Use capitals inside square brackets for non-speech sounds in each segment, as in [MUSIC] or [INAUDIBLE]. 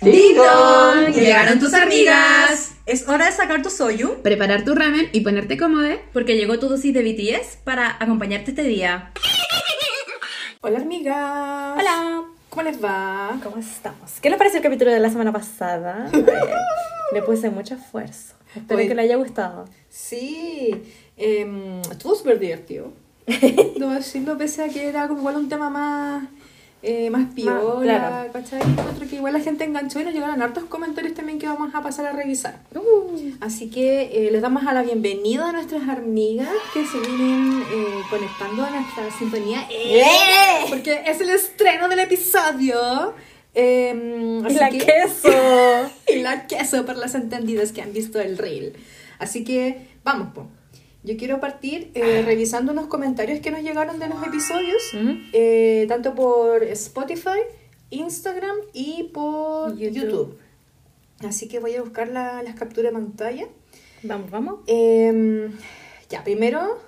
¡Ding dong! ¡Llegaron tus amigas! Es hora de sacar tu soyu. Preparar tu ramen y ponerte cómodo. Porque llegó tu dosis de BTS para acompañarte este día. Hola, amigas. Hola. ¿Cómo les va? ¿Cómo estamos? ¿Qué les pareció el capítulo de la semana pasada? [LAUGHS] Le puse mucho esfuerzo. Espero Oye. que le haya gustado. Sí, em, estuvo súper divertido. [LAUGHS] Debo decirlo, pese a que era como igual un tema más, eh, más piola, claro. ¿cachai? Encuentro que igual la gente enganchó y nos llegaron hartos comentarios también que vamos a pasar a revisar. Uh. Así que eh, les damos a la bienvenida a nuestras amigas que se vienen eh, conectando a nuestra sintonía. Porque es el estreno del episodio. Em, así la que- queso. [LAUGHS] y la queso para las entendidas que han visto el reel. Así que vamos, po. Yo quiero partir eh, revisando unos comentarios que nos llegaron de los episodios, Ujú. eh, tanto por Spotify, Instagram y por YouTube. YouTube. Así que voy a buscar la- las capturas de pantalla. Vamos, vamos. Em, ya, primero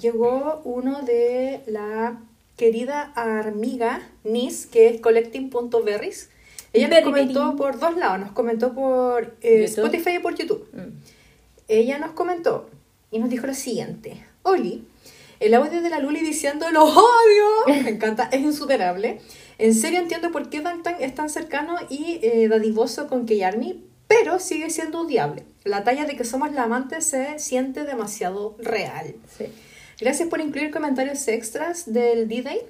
llegó uno de la querida amiga Nis, que es collecting.berries. Ella nos comentó por dos lados, nos comentó por eh. Spotify y por YouTube. Mm. Ella nos comentó y nos dijo lo siguiente. Oli, el audio de la Luli diciendo los odio, [LAUGHS] me encanta, es insuperable. En serio entiendo por qué Bangtan es tan cercano y eh, dadivoso con Keyarmi, pero sigue siendo odiable. La talla de que somos la amante se siente demasiado real. Sí. Gracias por incluir comentarios extras del D-Day.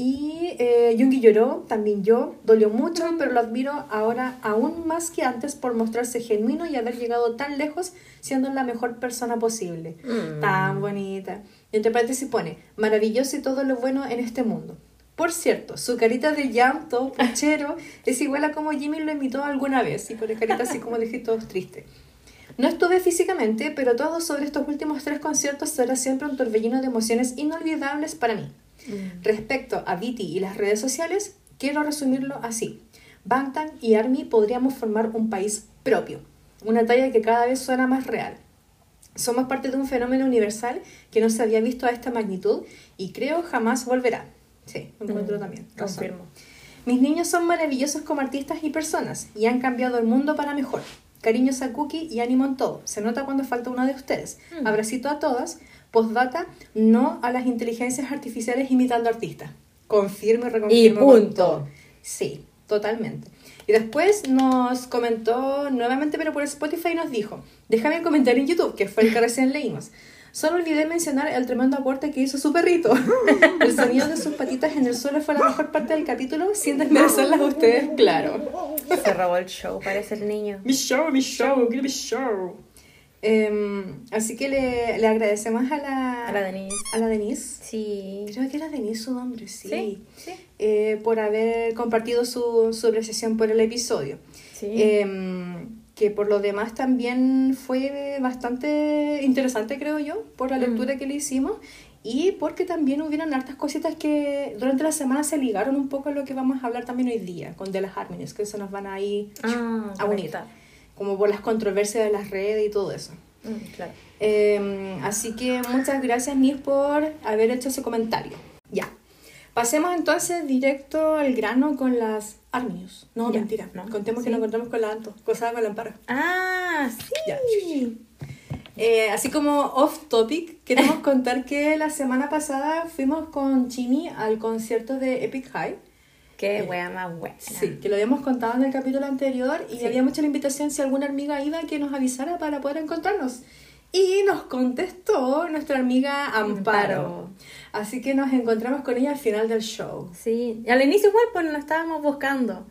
Y eh, Jungi lloró, también yo, dolió mucho, pero lo admiro ahora aún más que antes por mostrarse genuino y haber llegado tan lejos siendo la mejor persona posible. Mm. Tan bonita. Y entre paréntesis pone, maravilloso y todo lo bueno en este mundo. Por cierto, su carita de llanto, [LAUGHS] puchero, es igual a como Jimmy lo imitó alguna vez. Y pone carita así como de ojitos tristes. No estuve físicamente, pero todo sobre estos últimos tres conciertos será siempre un torbellino de emociones inolvidables para mí. Respecto a Viti y las redes sociales, quiero resumirlo así. Bangtan y ARMY podríamos formar un país propio, una talla que cada vez suena más real. Somos parte de un fenómeno universal que no se había visto a esta magnitud y creo jamás volverá. Sí, encuentro Mm, también. razón. Confirmo. Mis niños son maravillosos como artistas y personas y han cambiado el mundo para mejor. Cariños a Cookie y ánimo en todo. Se nota cuando falta una de ustedes. Mm. Abracito a todas. Postdata, no a las inteligencias artificiales imitando artistas. Confirmo y reconfirmo. Y punto. Sí, totalmente. Y después nos comentó nuevamente, pero por Spotify nos dijo, déjame un comentario en YouTube, que fue el que recién leímos. Solo olvidé mencionar el tremendo aporte que hizo su perrito. [LAUGHS] El sonido de sus patitas en el suelo fue la mejor parte del capítulo, sin desmerecerlas a ustedes, claro. Se robó el show, parece el niño. Mi show, mi show, quiero mi show. Em, así que le, le agradecemos a la, A la Denise. a la Denise. Sí. Creo que era Denise su nombre, sí. Sí, sí. Eh, por haber compartido su, su apreciación por el episodio. Sí. Em, que por lo demás también fue bastante interesante, creo yo, por la Mm. lectura que le hicimos y porque también hubieron hartas cositas que durante la semana se ligaron un poco a lo que vamos a hablar también hoy día, con De las Harmonies, que se nos van a ir ah, a unir. Como por las controversias de las redes y todo eso. Mm, claro. Em, así que muchas gracias, Nis, por haber hecho ese comentario. Ya. Pasemos entonces directo al grano con las Arminius. No, Ya. mentira. No. Contemos que nos encontramos con la Anto, cosa con la Amparo. Ah, Ya. sí. Eh, así como off topic, queremos contar que la semana pasada fuimos con Chini al concierto de Epic High. Qué Eh, wea más buena. Sí, que lo habíamos contado en el capítulo anterior y Sí. habíamos hecho la invitación si alguna amiga iba que nos avisara para poder encontrarnos. Y nos contestó nuestra amiga Amparo. Amparo. Así que nos encontramos con ella al final del show. Sí, y al inicio igual pues nos estábamos buscando.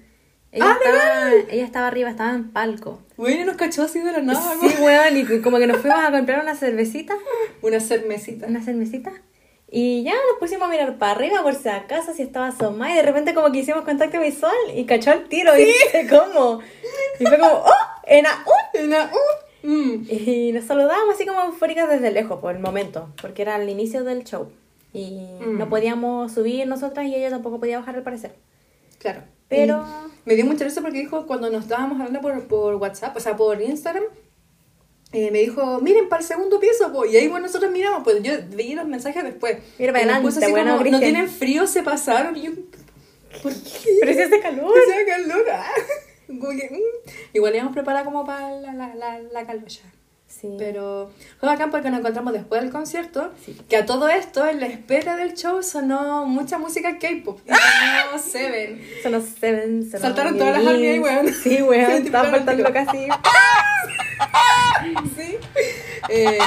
Ella, Ah, estaba, ella estaba arriba, estaba en palco. Bueno, nos cachó así de la nada. Sí, weón, y como que nos fuimos a comprar una cervecita, Una cermecita. una cervecita, y ya nos pusimos a mirar para arriba por si acaso si estaba asomada, y de repente como que hicimos contacto visual y cachó el tiro, y dije, ¿cómo? Y fue como, ¡oh! ¡Ena! ¡uh! Una- uh, mm. Y nos saludamos así como eufóricas desde lejos por el momento, porque era el inicio del show. Y Mm. no podíamos subir nosotras y ella tampoco podía bajar al parecer. Claro. Pero- Y me dio mucha risa porque dijo cuando nos estábamos hablando por, por WhatsApp, o sea, por Instagram, eh, me dijo, miren para el segundo piso, po. y ahí bueno, nosotros miramos, pues yo veía los mensajes después. Mira adelante, bueno, como, no tienen frío, se pasaron, y yo, ¿por qué? Pero si hace calor. O sea, calor, ah. [LAUGHS] Igual íbamos preparadas como para la, la, la, la calocha. Sí. Pero fue bacán porque nos encontramos después del concierto. Que a todo esto, en la espera del show, sonó mucha música K-pop. Sonó Seven. Son los Seven. Saltaron todas las ahí, weón. Sí, weón. [LAUGHS] Estaban al faltando casi. Sí. Eh,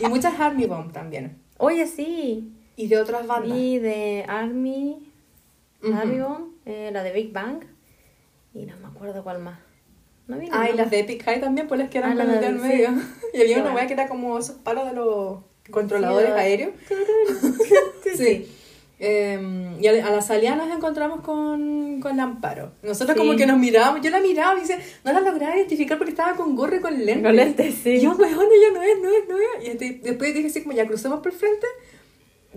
y muchas Army Bomb también. Oye, sí. Y de otras bandas. Y de Army. Ujú. Army Bomb, eh, la de Big Bang. Y no me acuerdo cuál más. No vi Ah, y las de Epic High también, pues las que eran Ah, las como de- de al sí. medio. [LAUGHS] Y había una weá que era como esos palos de los controladores Sí, aéreos. [LAUGHS] Sí, Sí. Eh, y a, la salida nos encontramos con, con la Amparo. Nosotros como Sí. que nos mirábamos, yo la miraba y decía, no la lograba identificar porque estaba con gorro y con lentes. Con lentes, sí. Y yo, weón, ella no es, no es, no es. Y este- después dije así como, ya cruzamos por el frente.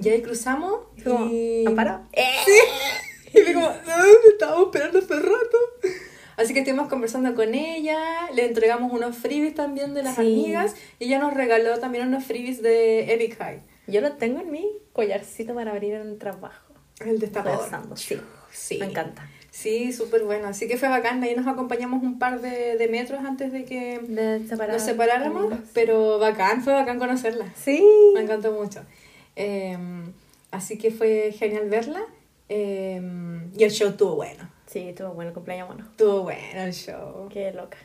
Y ahí cruzamos Y fue como, y... ¿Amparo? [LAUGHS] Y fue como, "Ah, me estábamos esperando hace rato. Así que estuvimos conversando con ella, le entregamos unos freebies también de las Sí. amigas y ella nos regaló también unos freebies de Epic High. Yo lo tengo en mi collarcito para abrir en el trabajo. El destapador. sí. Sí. Me encanta. Sí, súper bueno. Así que fue bacán. Ahí nos acompañamos un par de, de metros antes de que De separar nos separáramos. Pero bacán, fue bacán conocerla. Sí. Me encantó mucho. Eh, así que fue genial verla. Eh, y el show estuvo bueno. Sí, estuvo bueno el cumpleaños, bueno. Estuvo bueno el show. Qué loca.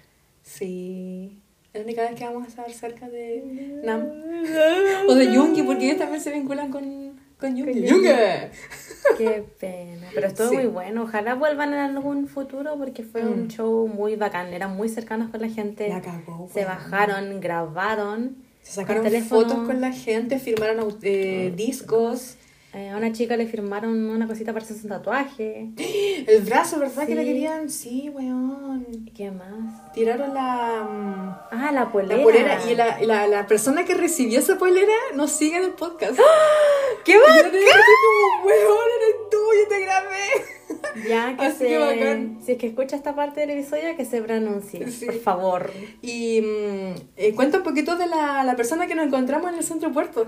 Sí. Es la única vez que vamos a estar cerca de Nam. [LAUGHS] O de Jungi, porque ellos también se vinculan con, con Jungi. Con ¡Jungi! [LAUGHS] Qué pena. Pero estuvo Sí. muy bueno. Ojalá vuelvan en algún futuro porque fue un Mm. show muy bacán. Eran muy cercanos con la gente. La cagó, Se bajaron, grabaron. Se sacaron fotos con la gente, firmaron eh, discos. Eh, a una chica le firmaron una cosita para hacerse un tatuaje. [GASPS] El brazo, ¿verdad? Que le Sí. querían. Sí, weón. ¿Qué más? Tiraron la. mm, Ah, la polera. La polera y la, la, la persona que recibió esa polera nos sigue en el podcast. [GASPS] ¡Qué Y yo bacán! te dije como, weón, eres tú, yo te grabé. [LAUGHS] Ya que Así se... que bacán. Si es que escucha esta parte del episodio, que se pronuncie, Sí. por favor. Y mm, eh, cuenta un poquito de la, la persona que nos encontramos en el centro puerto.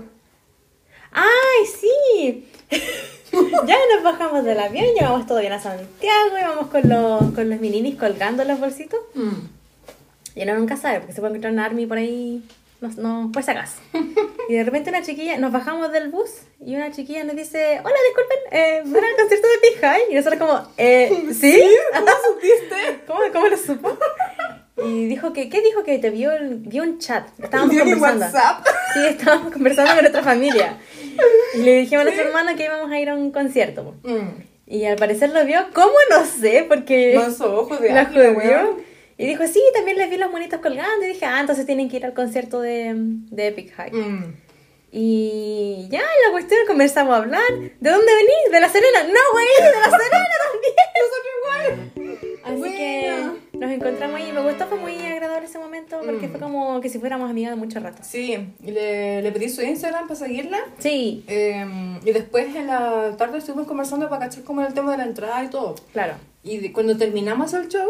¡Ay, sí! [LAUGHS] ya nos bajamos del avión, llegamos todo bien a Santiago, íbamos con los, con los mininis colgando los bolsitos. Y uno nunca sabe, porque se puede encontrar una army por ahí, no, no, por si acaso. [LAUGHS] Y de repente una chiquilla, nos bajamos del bus y una chiquilla nos dice, hola, disculpen, eh, ¿van al concierto de Big High? Y nosotros como, eh, [LAUGHS] ¿sí? ¿Cómo supiste? ¿Cómo, ¿Cómo lo supo? Y dijo que, ¿qué dijo? Que te vio, vio un chat. Estábamos Vio conversando. WhatsApp. Sí, estábamos conversando con nuestra familia. Y le dijimos a nuestro hermano que íbamos a ir a un concierto. Mm. Y al parecer lo vio, ¿cómo? No sé, porque ojos de [LAUGHS] la jodió. Y dijo, sí, también les vi los monitos colgando. Y dije, ah, entonces tienen que ir al concierto de, de Epic High. Mm. Y ya, la cuestión comenzamos a hablar. ¿De dónde venís? ¿De La Serena? No, güey, de La Serena también. Nosotros igual. [LAUGHS] Así que nos encontramos ahí. Me gustó, fue muy agradable ese momento porque Mm. fue como que si fuéramos amigas de mucho rato. Sí, y le, le pedí su Instagram para seguirla. Sí, Eh, y después en la tarde estuvimos conversando para cachar como era el tema de la entrada y todo. claro. Y de- cuando terminamos el show,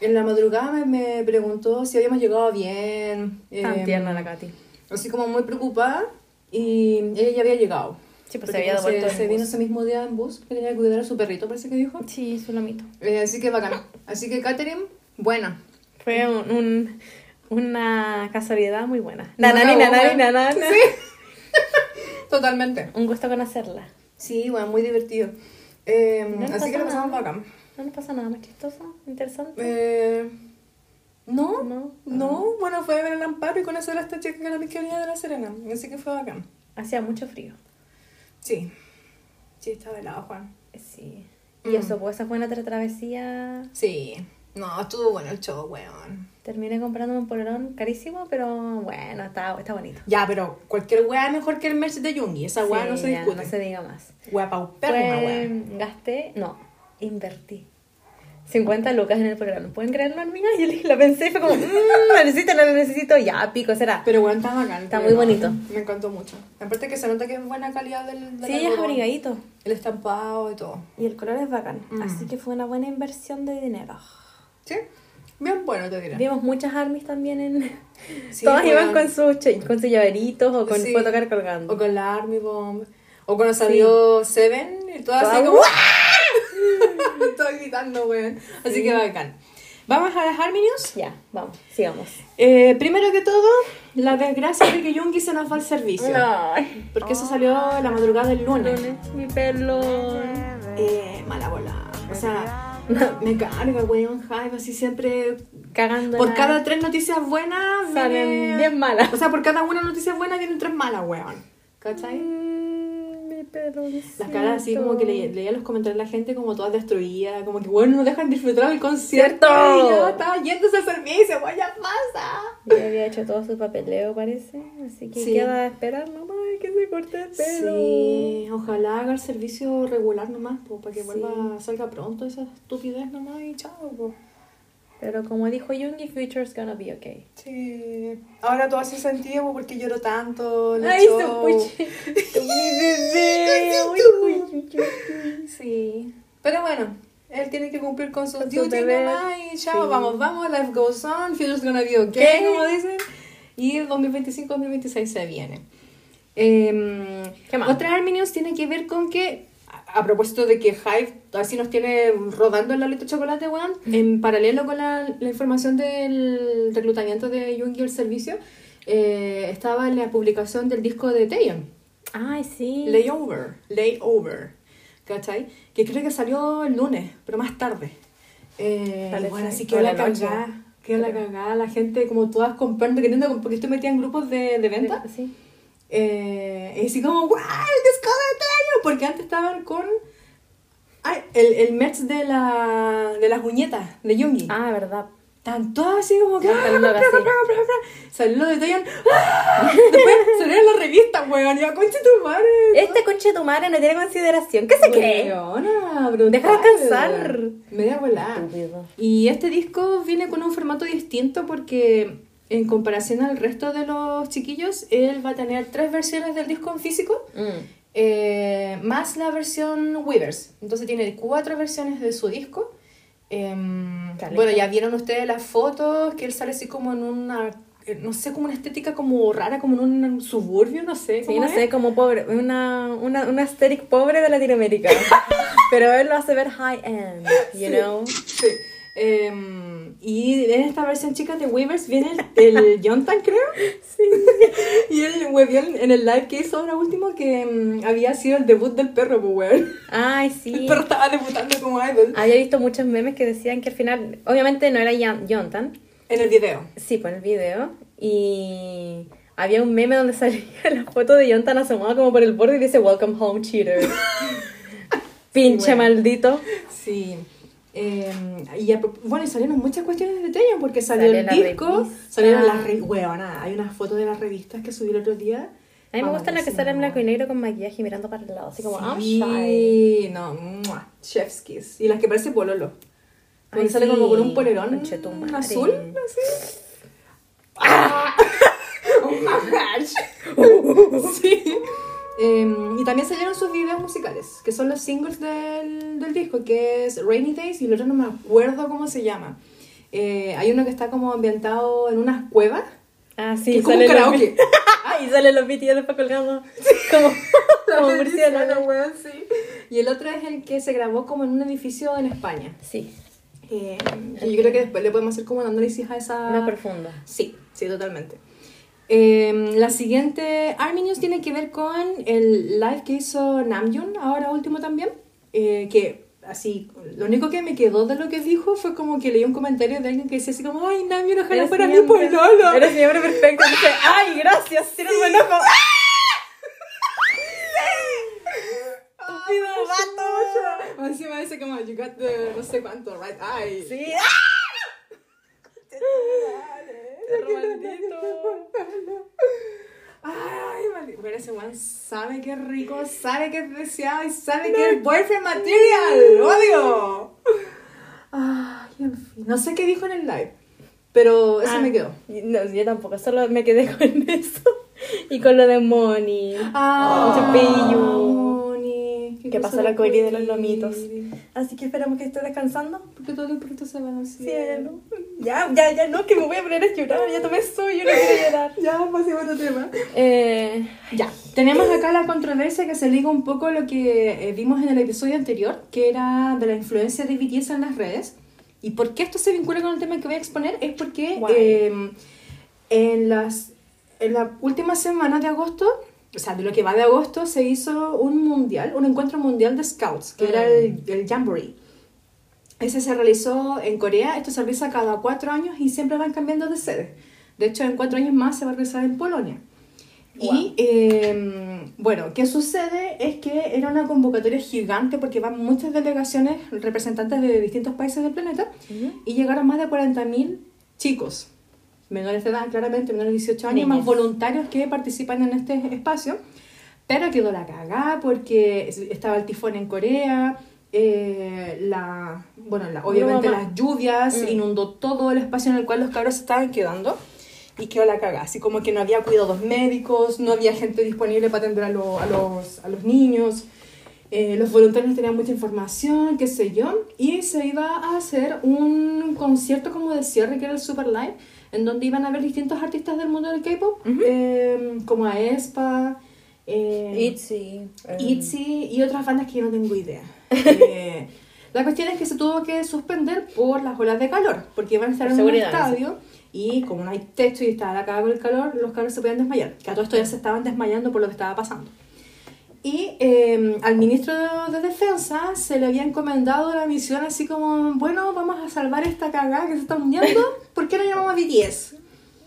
en la madrugada me, me preguntó si habíamos llegado bien. Tan eh, tierna la Katy. Así como muy preocupada. Y ella ya había llegado. Sí, pues se había devuelto se, se vino ese mismo día en bus, que tenía que cuidar a su perrito, parece que dijo. Sí, su lomito. Eh, así que bacán. Así que Katherine, buena. Fue un, un- una casualidad muy buena. Nanani, nanani, nanana. Sí. [LAUGHS] Totalmente. Un gusto conocerla. Sí, bueno, muy divertido. Eh, No nos así que lo pasamos bacán. ¿No nos pasa nada más chistoso? ¿Interesante? Eh, no, No. no, bueno, fue a ver el amparo y conocer a esta chica que era mi querida de la Serena. Así que fue bacán. Hacía mucho frío. Sí, sí, estaba helado, Juan. Sí. Mm. Y eso, pues esa fue nuestra travesía. Sí, no, estuvo bueno el show, weón. Terminé comprándome un polerón carísimo, pero bueno, está, está bonito. Ya, pero cualquier weá es mejor que el merch de Jungi. Esa weá Sí, no se discute. No se diga más. Weá paupérrima, Fue- weá. gasté, no, invertí. 50 lucas en el programa. ¿Pueden creerlo, amiga? Y yo la pensé y fue como, mmm, la necesito, no la necesito. Ya, pico, será. Pero weón, está bacán. Está muy bonito. Me encantó mucho. Aparte que se nota que es buena calidad del, del Sí, es abrigadito. El estampado y todo. Y el color es bacán. Mm. Así que fue una buena inversión de dinero. ¿Sí? Bien bueno, te diré. Vimos muchas armies también en... Sí, [LAUGHS] Todas iban weón. con sus, con sus llaveritos o con Sí. fotocar colgando. O con la Army Bomb. O cuando salió Seven y todas así como... [LAUGHS] Estoy gritando, weón. Así Sí. que bacán. Vamos a las Army News. Ya, vamos, sigamos. Eh, primero que todo, la desgracia de que Jungi se nos va al servicio. Porque eso salió la madrugada del lunes. mi pelón. Eh, mala bola. O sea, [LAUGHS] me carga, weón, Hive, así siempre. Cagando. Por la- cada tres noticias buenas, Salen viene- diez malas. O sea, por cada una noticia buena vienen tres malas, weón. ¿Cachai? Mm, mi. Las caras así como que le- leía los comentarios de la gente como todas destruidas, como que bueno, no dejan disfrutar el concierto. ¡Cierto! Y ya estaba yéndose al servicio, weón, ya pasa. Ya había hecho todo su papeleo, parece. Así que Sí. queda esperar nomás que se corte el pelo. Sí, ojalá haga el servicio regular nomás, po, para que Sí. vuelva, salga pronto esa estupidez nomás y chao. po. Pero como dijo Jungi, Future's gonna be okay. Sí, ahora todo hace sentido po, porque lloro tanto. Ay, puchito, mi bebé. Sí, pero bueno, él tiene que cumplir con sus duties nomás y chao, sí. vamos, vamos, life goes on, future's gonna be okay, ¿Qué? como dicen. Y el 2025-2026 se viene. Em, ¿Qué más? Otra tiene que ver con que, a, a propósito de que Hive así nos tiene rodando el Lolito Chocolate, weón, en paralelo con la, la información del reclutamiento de Jungi al servicio, eh, estaba la publicación del disco de Taeyeon. Ay, sí. Layover, Layover, ¿cachai? Que creo que salió el lunes, pero más tarde. Eh, Parece. bueno, así que la cagada, que la cagada, la gente como todas comprando, queriendo, porque estoy metida en grupos de, de venta. Sí. Eh, y así como, ¡guau! ¡El disco de Taeyeon! Porque antes estaban con ay, el, el merch de, la, de las uñetas de Jungi. Ah, verdad. Estaban todas así como que. ¡ah! Salió lo de Taeyeon. ¡ah! Después salieron las revistas, weón. Ya, concha tu madre. Este conche tu madre no tiene consideración. ¿Qué se cree? Deja descansar. Media volada. Y este disco viene con un formato distinto porque en comparación al resto de los chiquillos, él va a tener tres versiones del disco en físico, Mm. eh, más la versión Weavers. Entonces tiene cuatro versiones de su disco. Caleta. bueno, ya vieron ustedes las fotos, que él sale así como en una, eh, no sé, como una estética como rara, como en un suburbio, no sé. Sí, no es. sé, como pobre, una, una, una aesthetic pobre de Latinoamérica. [LAUGHS] Pero él lo hace ver high-end, you know? Sí. Em, y en esta versión chica de Weavers viene el, el [LAUGHS] Jontan, creo. Sí. [LAUGHS] Y él huevió en en el live que hizo ahora último que em, había sido el debut del perro, pues. Ay, [LAUGHS] El sí. perro estaba debutando como idol. Había visto muchos memes que decían que al final, obviamente no era Jonathan, En el video. sí, por el video, y había un meme donde salía la foto de Jonathan asomado como por el borde y dice Welcome home, cheater. Pinche bueno. maldito. Sí. Em, y bueno, y salieron muchas cuestiones de Taylor porque salió Salió el disco, revista. salieron las revistas. Weona, hay unas fotos de las revistas que subí el otro día. A mí me gustan las que salen en blanco y negro con maquillaje mirando para el lado, así como, I'm shy. Sí, no, mua, chef's kiss. Y las que parece pololo. Donde Ay, sale como sí, con un polerón azul, así. [LAUGHS] ¡Ah! [LAUGHS] Un massage. [LAUGHS] sí. Em, y también salieron sus videos musicales, que son los singles del, del disco, que es Rainy Days y el otro no me acuerdo cómo se llama. Eh, hay uno que está como ambientado en unas cuevas. Ah, que sí, es como un salen los karaoke. bi- [LAUGHS] y salen los BTS después colgando como, [LAUGHS] como murciélago. weón, sí. Y el otro es el que se grabó como en un edificio en España. Sí, Eh, y yo creo que después le podemos hacer como un análisis a esa... más profundo. Sí, sí, totalmente. Eh, la siguiente Army News tiene que ver con el live que hizo Namjoon, ahora último también. eh, que así, lo único que me quedó de lo que dijo fue como que leí un comentario de alguien que decía así como, ay, Namjoon, ojalá Eres fuera mi pololo. Eres siempre perfecto. Dice, ay, gracias, tienes buen ojo. Estúpido vato. Encima dice como, you got the no sé cuánto, right eye. Sí. [LAUGHS] Ay, maldito. Pero ese weón sabe que es rico, sabe que es deseado y sabe que es boyfriend material. ¡Odio! Ay, en fin. No sé qué dijo en el live, pero eso Ah, me quedó. No, yo tampoco, solo me quedé [LAUGHS] con eso. Y con lo de Moni. Ah, Mucho. Moni. Que cosa pasó la coiri de los lomitos. Así que esperamos que esté descansando. Porque todos los perritos se van al cielo. Ya, ya, ya, no, que me voy a poner a llorar. Ya tomé suyo, no quiero llorar. [LAUGHS] Ya, pasemos a otro tema. Eh, Ya, tenemos acá la controversia que se liga un poco a lo que eh, vimos en el episodio anterior, que era de la influencia de BTS en las redes. ¿Y por qué esto se vincula con el tema que voy a exponer? Es porque eh, en, las, en la última semana de agosto, o sea, de lo que va de agosto, se hizo un mundial, un encuentro mundial de scouts, que era el, el Jamboree. Ese se realizó en Corea, esto se realiza cada cuatro años y siempre van cambiando de sede. De hecho, en cuatro años más se va a realizar en Polonia. Wow. Y eh, bueno, ¿qué sucede? Es que era una convocatoria gigante porque van muchas delegaciones, representantes de distintos países del planeta, y llegaron más de 40.000 chicos, menores de edad, claramente, menores de 18 años, más Niñas. voluntarios que participan en este espacio. Pero quedó la cagada porque estaba el tifón en Corea, eh, la, bueno, la- obviamente las lluvias Mm. inundó todo el espacio en el cual los cabros estaban quedando y quedó la cagada. Así como que no había cuidados médicos, no había gente disponible para atender a, lo- a los, a los niños. Eh, los voluntarios no tenían mucha información, qué sé yo, y se iba a hacer un concierto como de cierre que era el Super Live, en donde iban a ver distintos artistas del mundo del K-pop, eh, como Aespa, eh, Itzy. eh, ITZY y otras bandas que yo no tengo idea. [LAUGHS] Eh, la cuestión es que se tuvo que suspender por las olas de calor, porque iban a estar Por en un estadio y como no hay techo y estaba la con el calor, los cabros se podían desmayar. Que a todo esto ya se estaban desmayando por lo que estaba pasando. Y eh, al ministro de Defensa se le había encomendado la misión así como, bueno, vamos a salvar esta cagada que se está hundiendo, [LAUGHS] ¿por qué no llamamos BTS?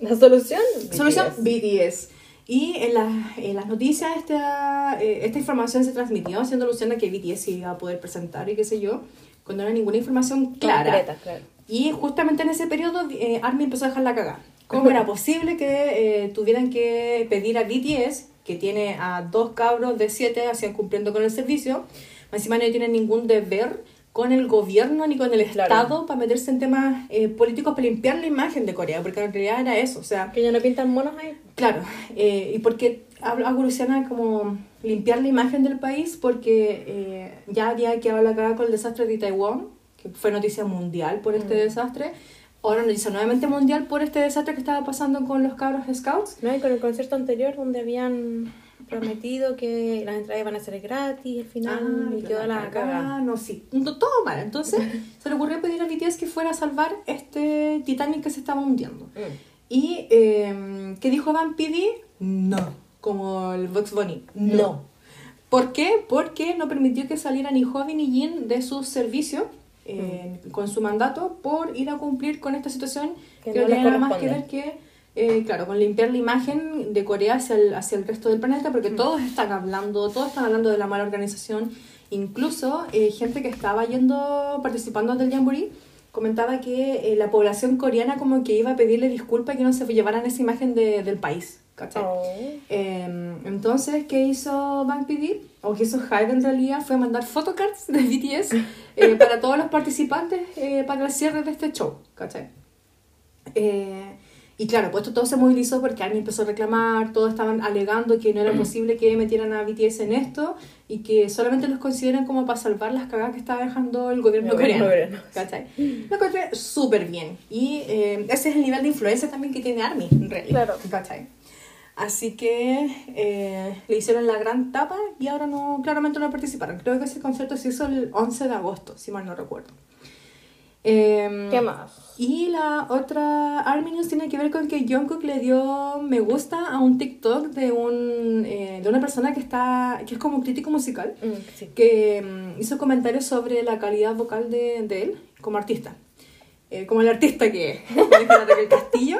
La solución. Solución BTS. BTS. Y en, las- en las noticias esta, eh, esta información se transmitió haciendo alusión a que BTS iba a poder presentar y qué sé yo, cuando no era ninguna información clara. Concreta, claro. Y justamente en ese periodo eh, ARMY empezó a dejar la cagada. ¿Cómo [LAUGHS] era posible que eh, tuvieran que pedir a BTS, que tiene a dos cabros de siete hacían cumpliendo con el servicio, encima no tienen ningún deber con el gobierno ni con el Claro. Estado para meterse en temas eh, políticos para limpiar la imagen de Corea? Porque en realidad era eso, o sea, Que ya no pintan monos ahí. Claro, eh, y porque habla evoluciona como limpiar la imagen del país, porque eh, ya había quedado la caga con el desastre de Taiwán, que fue noticia mundial por este desastre, ahora noticia nuevamente mundial por este desastre que estaba pasando con los cabros scouts. ¿No? Y con el concierto anterior donde habían prometido que las entradas iban a ser gratis al final Ah, y quedó la cagada. No, sí, no, todo mal. Entonces [LAUGHS] se le ocurrió pedir a BTS que fuera a salvar este Titanic que se estaba hundiendo. Y eh, ¿qué dijo Van PD? No. Como el Vox Bunny. No. ¿Por qué? Porque no permitió que salieran ni Hobby ni Jin de su servicio eh, con su mandato por ir a cumplir con esta situación Que que, no tiene nada más que ver que, eh, claro, con limpiar la imagen de Corea hacia el, hacia el resto del planeta, porque todos están hablando, todos están hablando de la mala organización. Incluso eh, gente que estaba yendo, participando del Jamboree, comentaba que eh, la población coreana como que iba a pedirle disculpas que no se llevaran esa imagen de- del país. ¿Cachai? Oh. Eh, entonces, ¿qué hizo Bank PD? O que hizo Hyde en realidad fue mandar photocards de BTS eh, [LAUGHS] para todos los participantes eh, para el cierre de este show, ¿cachai? Eh, y claro, pues esto todo se movilizó porque ARMY empezó a reclamar, todos estaban alegando que no era posible que metieran a BTS en esto y que solamente los consideran como para salvar las cagadas que estaba dejando el gobierno gobierno coreano. ¿Cachai? Lo encontré súper bien. Y ese es el nivel de influencia también que tiene ARMY, en realidad. Claro. ¿Cachai? Así que eh, le hicieron la gran tapa y ahora no, claramente no participaron. Creo que ese concierto se hizo el 11 de agosto, si mal no recuerdo. Em, ¿Qué más? y la otra Army News tiene que ver con que Jungkook le dio me gusta a un TikTok de, un, eh, de una persona que, está, que es como crítico musical, Mm, sí. que mm, hizo comentarios sobre la calidad vocal de, de él como artista. Eh, como el artista que es, [LAUGHS] Raquel Castillo.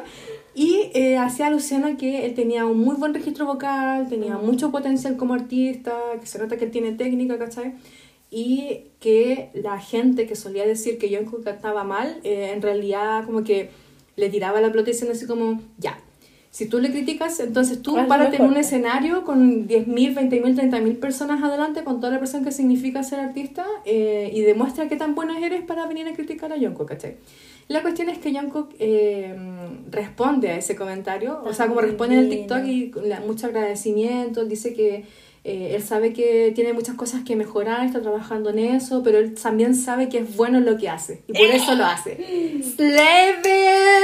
Y eh, hacía alusión a que él tenía un muy buen registro vocal, tenía mucho potencial como artista, que se nota que él tiene técnica, ¿cachai? Y que la gente que solía decir que Jungkook cantaba mal, eh, en realidad como que le tiraba la pelota diciendo así como, ya, si tú le criticas, entonces tú Hazlo párate en un escenario con 10.000, 20.000, 30.000 personas adelante, con toda la presión que significa ser artista, eh, y demuestra qué tan buena eres para venir a criticar a Jungkook, ¿cachai? La cuestión es que Jungkook eh, responde a ese comentario, o sea, como responde en el. TikTok y con la- mucho agradecimiento, él dice que eh, él sabe que tiene muchas cosas que mejorar, está trabajando en eso, pero él también sabe que es bueno en lo que hace, y por eso lo hace. ¡Slay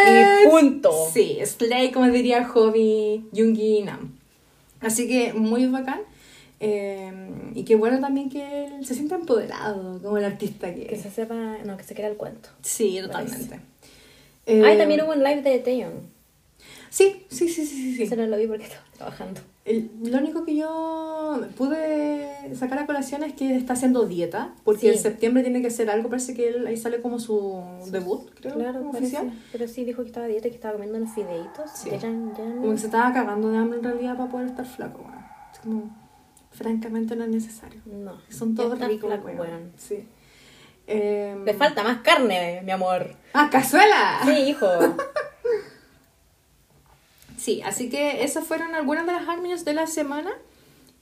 Y punto. Sí, Slay, como diría Hobby Jungi Nam. Así que muy bacán. Eh, y qué bueno también que él se sienta empoderado como el artista que Que se sepa, no, que se crea el cuento. Sí, totalmente. ah, Eh, y también hubo un live de Taeyong. Sí, sí, sí, sí, sí. Ese no lo vi porque estaba trabajando. El- lo único que yo pude sacar a colación es que está haciendo dieta, porque en septiembre tiene que hacer algo, parece que él, ahí sale como su debut, creo, Claro, parece. oficial. Pero sí dijo que estaba a dieta y que estaba comiendo unos fideitos. Sí. Como que se estaba cagando de hambre en realidad para poder estar flaco. Es como, francamente no es necesario. No. Son todos ricos, flaco, weón. Sí. Em, Le falta más carne, mi amor. ¡Ah, cazuela! Sí, hijo. [LAUGHS] Sí, así que esas fueron algunas de las armies de la semana.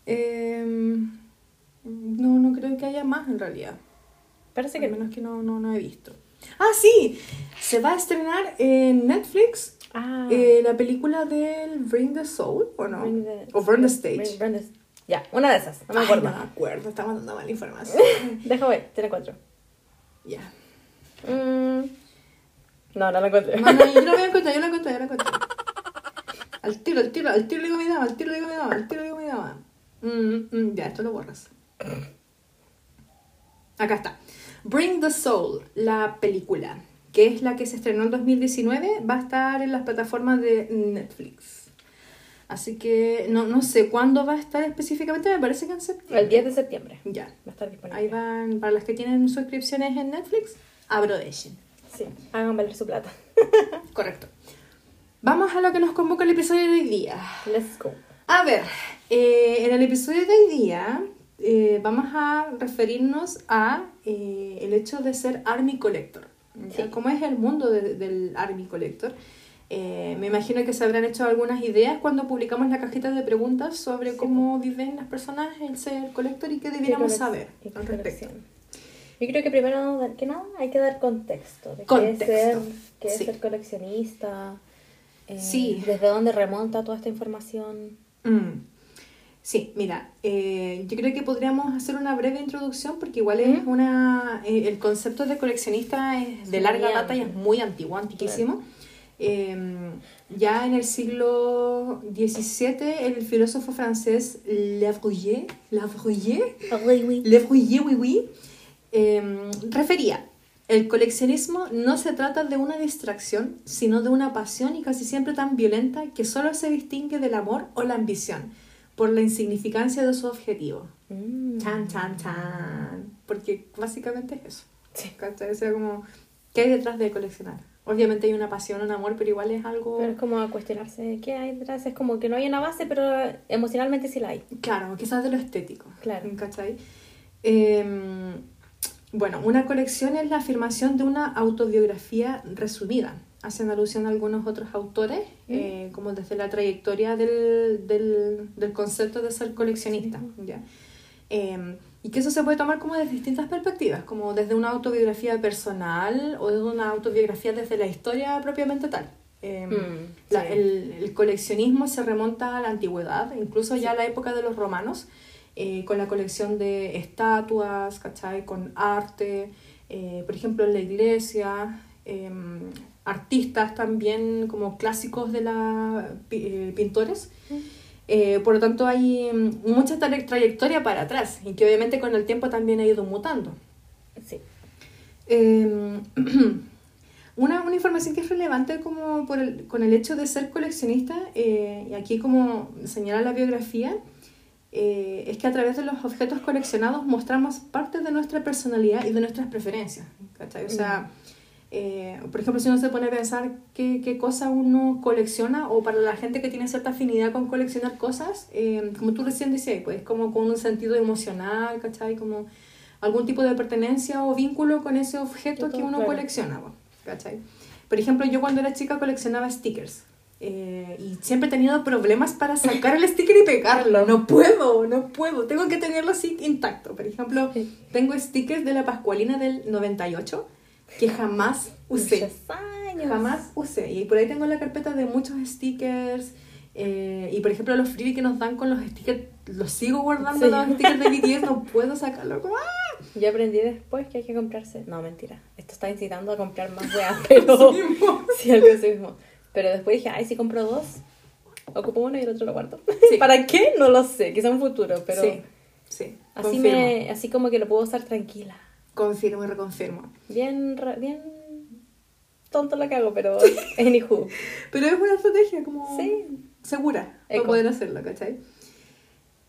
Em, no, no creo que haya más en realidad. Parece Al que menos que no, no, no he visto. Ah, sí, se va a estrenar en Netflix Ah. eh, la película del Bring the Soul, ¿o no? Bring the- o Burn the Stage. Burn the- Ya, una de esas. No me Ay, acuerdo. no me acuerdo, estamos dando mala información. [LAUGHS] Deja ver, tiene cuatro. ya. Mm. No, no la encontré. Mano, yo la [LAUGHS] voy a encontrar, yo la encontré, yo la encontré. Al tiro, al tiro, al tiro le digo mi dama, al tiro le digo mi dama, al tiro le digo mi dama. Mm, mm, ya, esto lo borras. Acá está. Bring the Soul, la película, que es la que se estrenó en 2019, va a estar en las plataformas de Netflix. Así que no, no sé cuándo va a estar específicamente, me parece que en septiembre. El 10 de septiembre Ya. va a estar disponible. Ahí van, para las que tienen suscripciones en Netflix, aprovechen. Sí, hagan valer su plata. Correcto. Vamos a lo que nos convoca el episodio de hoy día. Let's go. A ver, eh, en el episodio de hoy día eh, vamos a referirnos a eh, el hecho de ser Army Collector. Sí. ¿Cómo es el mundo de- del Army Collector? Eh, me imagino que se habrán hecho algunas ideas cuando publicamos la cajita de preguntas sobre Sí, cómo viven las personas el ser colector y qué deberíamos ¿Qué colec- saber qué al respecto. Yo creo que primero que nada hay que dar contexto. De Contexto, Qué es ser, qué es sí. ser coleccionista. Eh, Sí. Desde dónde remonta toda esta información. Mm. Sí, mira, eh, yo creo que podríamos hacer una breve introducción porque igual es ¿Mm? una... eh, el concepto de coleccionista es de Sí, larga data y es muy antiguo, antiquísimo. Eh, ya en el siglo XVII el filósofo francés Le Bruyère, Le Bruyère, Oui, oui. Le Bruyère, oui, oui, eh, refería, el coleccionismo no se trata de una distracción, sino de una pasión y casi siempre tan violenta que solo se distingue del amor o la ambición, por la insignificancia de su objetivo. Mm. Chan, chan, chan. Porque básicamente es eso. Sí. O sea, como, ¿qué hay detrás de coleccionar? Obviamente hay una pasión, un amor, pero igual es algo... Pero es como cuestionarse qué hay detrás. Es como que no hay una base, pero emocionalmente sí la hay. Claro, quizás de lo estético. Claro. ¿Cachai? Eh, bueno, una colección es la afirmación de una autobiografía resumida. Hacen alusión a algunos otros autores, eh, como desde la trayectoria del, del, del concepto de ser coleccionista. ¿ya? Eh, y que eso se puede tomar como desde distintas perspectivas, como desde una autobiografía personal o desde una autobiografía desde la historia propiamente tal. Eh, Mm, la- sí. el, el coleccionismo se remonta a la antigüedad, incluso ya a la época de los romanos, eh, con la colección de estatuas, ¿cachai? Con arte, eh, por ejemplo en la iglesia, eh, artistas también como clásicos de la eh, pintores. Por lo tanto hay mm, mucha tra- trayectoria para atrás y que obviamente con el tiempo también ha ido mutando. Sí. Eh, [CLEARS THROAT] una, una información que es relevante como por el- con el hecho de ser coleccionista, eh, y aquí como señala la biografía, eh, es que a través de los objetos coleccionados mostramos parte de nuestra personalidad y de nuestras preferencias. ¿cachai? O sea, eh, por ejemplo, si uno se pone a pensar qué, qué cosa uno colecciona, o para la gente que tiene cierta afinidad con coleccionar cosas, eh, como tú recién decías, pues como con un sentido emocional, ¿cachai? Como algún tipo de pertenencia o vínculo con ese objeto que uno claro. colecciona, po, ¿cachai? Por ejemplo, yo cuando era chica coleccionaba stickers. Eh, y siempre he tenido problemas para sacar el sticker y pegarlo. No puedo, no puedo. Tengo que tenerlo así intacto. Por ejemplo, tengo stickers de la Pascualina del 98 que jamás usé. Años. Jamás usé. Y por ahí tengo la carpeta de muchos stickers. eh, y por ejemplo, los freebies que nos dan con los stickers, los sigo guardando Sí. los [LAUGHS] stickers de BTS, no puedo sacarlo. ¡ah! Yo aprendí después que hay que comprarse. No, mentira. Esto está incitando a comprar más weas, [LAUGHS] pero. [LAUGHS] Sí algo mismo. Pero después dije, ay, si compro dos. ocupo uno y el otro lo guardo. Sí. [LAUGHS] ¿Para qué? No lo sé, quizá un futuro, pero Sí, sí. así, confirmo. me, así como que lo puedo usar tranquila. Confirmo y reconfirmo. Bien, bien tonto lo que hago, pero [LAUGHS] anywho. Pero es una estrategia como Sí. segura para Eco. poder hacerlo, ¿cachai?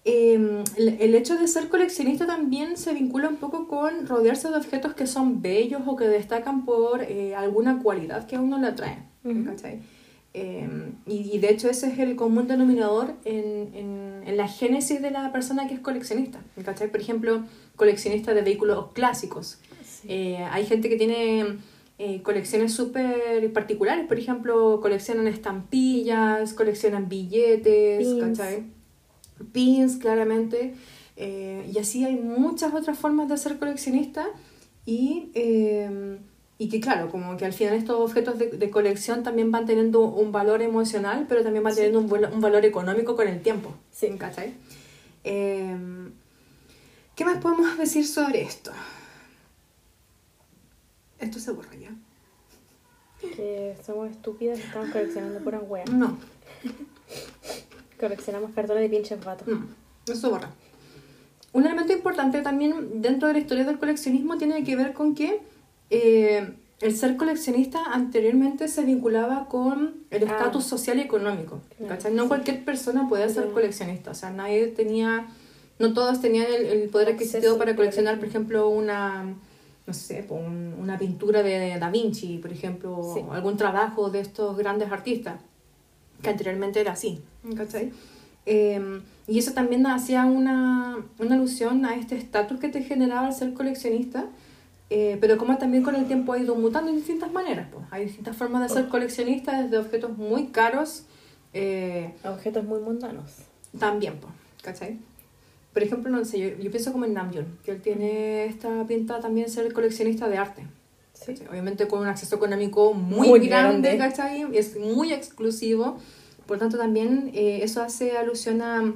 Eh, el, el hecho de ser coleccionista también se vincula un poco con rodearse de objetos que son bellos o que destacan por eh, alguna cualidad que a uno le atrae, ¿cachai? Eh, y, y de hecho ese es el común denominador en, en, en la génesis de la persona que es coleccionista, ¿cachai? Por ejemplo, coleccionista de vehículos clásicos. Eh, hay gente que tiene eh, colecciones súper particulares, por ejemplo, coleccionan estampillas, coleccionan billetes, Pins. ¿cachai? Pins, claramente. Eh, y así hay muchas otras formas de ser coleccionista y, eh, y que claro, como que al final estos objetos de, de colección también van teniendo un valor emocional, pero también van teniendo un, valor económico con el tiempo. Sí. ¿Cachai? Eh, ¿Qué más podemos decir sobre esto? Esto se borra ya. Que somos estúpidas y estamos coleccionando pura wea. No, [LAUGHS] Coleccionamos cartones de pinches vatos. no, no se borra. Un elemento importante también dentro de la historia del coleccionismo tiene que ver con que eh, el ser coleccionista anteriormente se vinculaba con el Ah. estatus social y económico. ¿cachai? No cualquier persona podía ser No. coleccionista. O sea, nadie tenía, no todos tenían el, el poder adquisitivo para coleccionar, por ejemplo, una, no sé, un- una pintura de Da Vinci, por ejemplo, Sí. o algún trabajo de estos grandes artistas, que anteriormente era así. ¿cachai? Eh, y eso también hacía una, una alusión a este estatus que te generaba el ser coleccionista, eh, pero como también con el tiempo ha ido mutando en distintas maneras. Pues. Hay distintas formas de ser coleccionista, desde objetos muy caros, eh, Objetos muy mundanos. también, pues, ¿cachai? Por ejemplo, no sé, yo, yo pienso como en Namjoon, que él tiene esta pinta también de ser coleccionista de arte. Sí. Obviamente con un acceso económico muy, Muy grande, grande. ¿cachai? Es muy exclusivo. Por tanto, también eh, eso hace alusión a,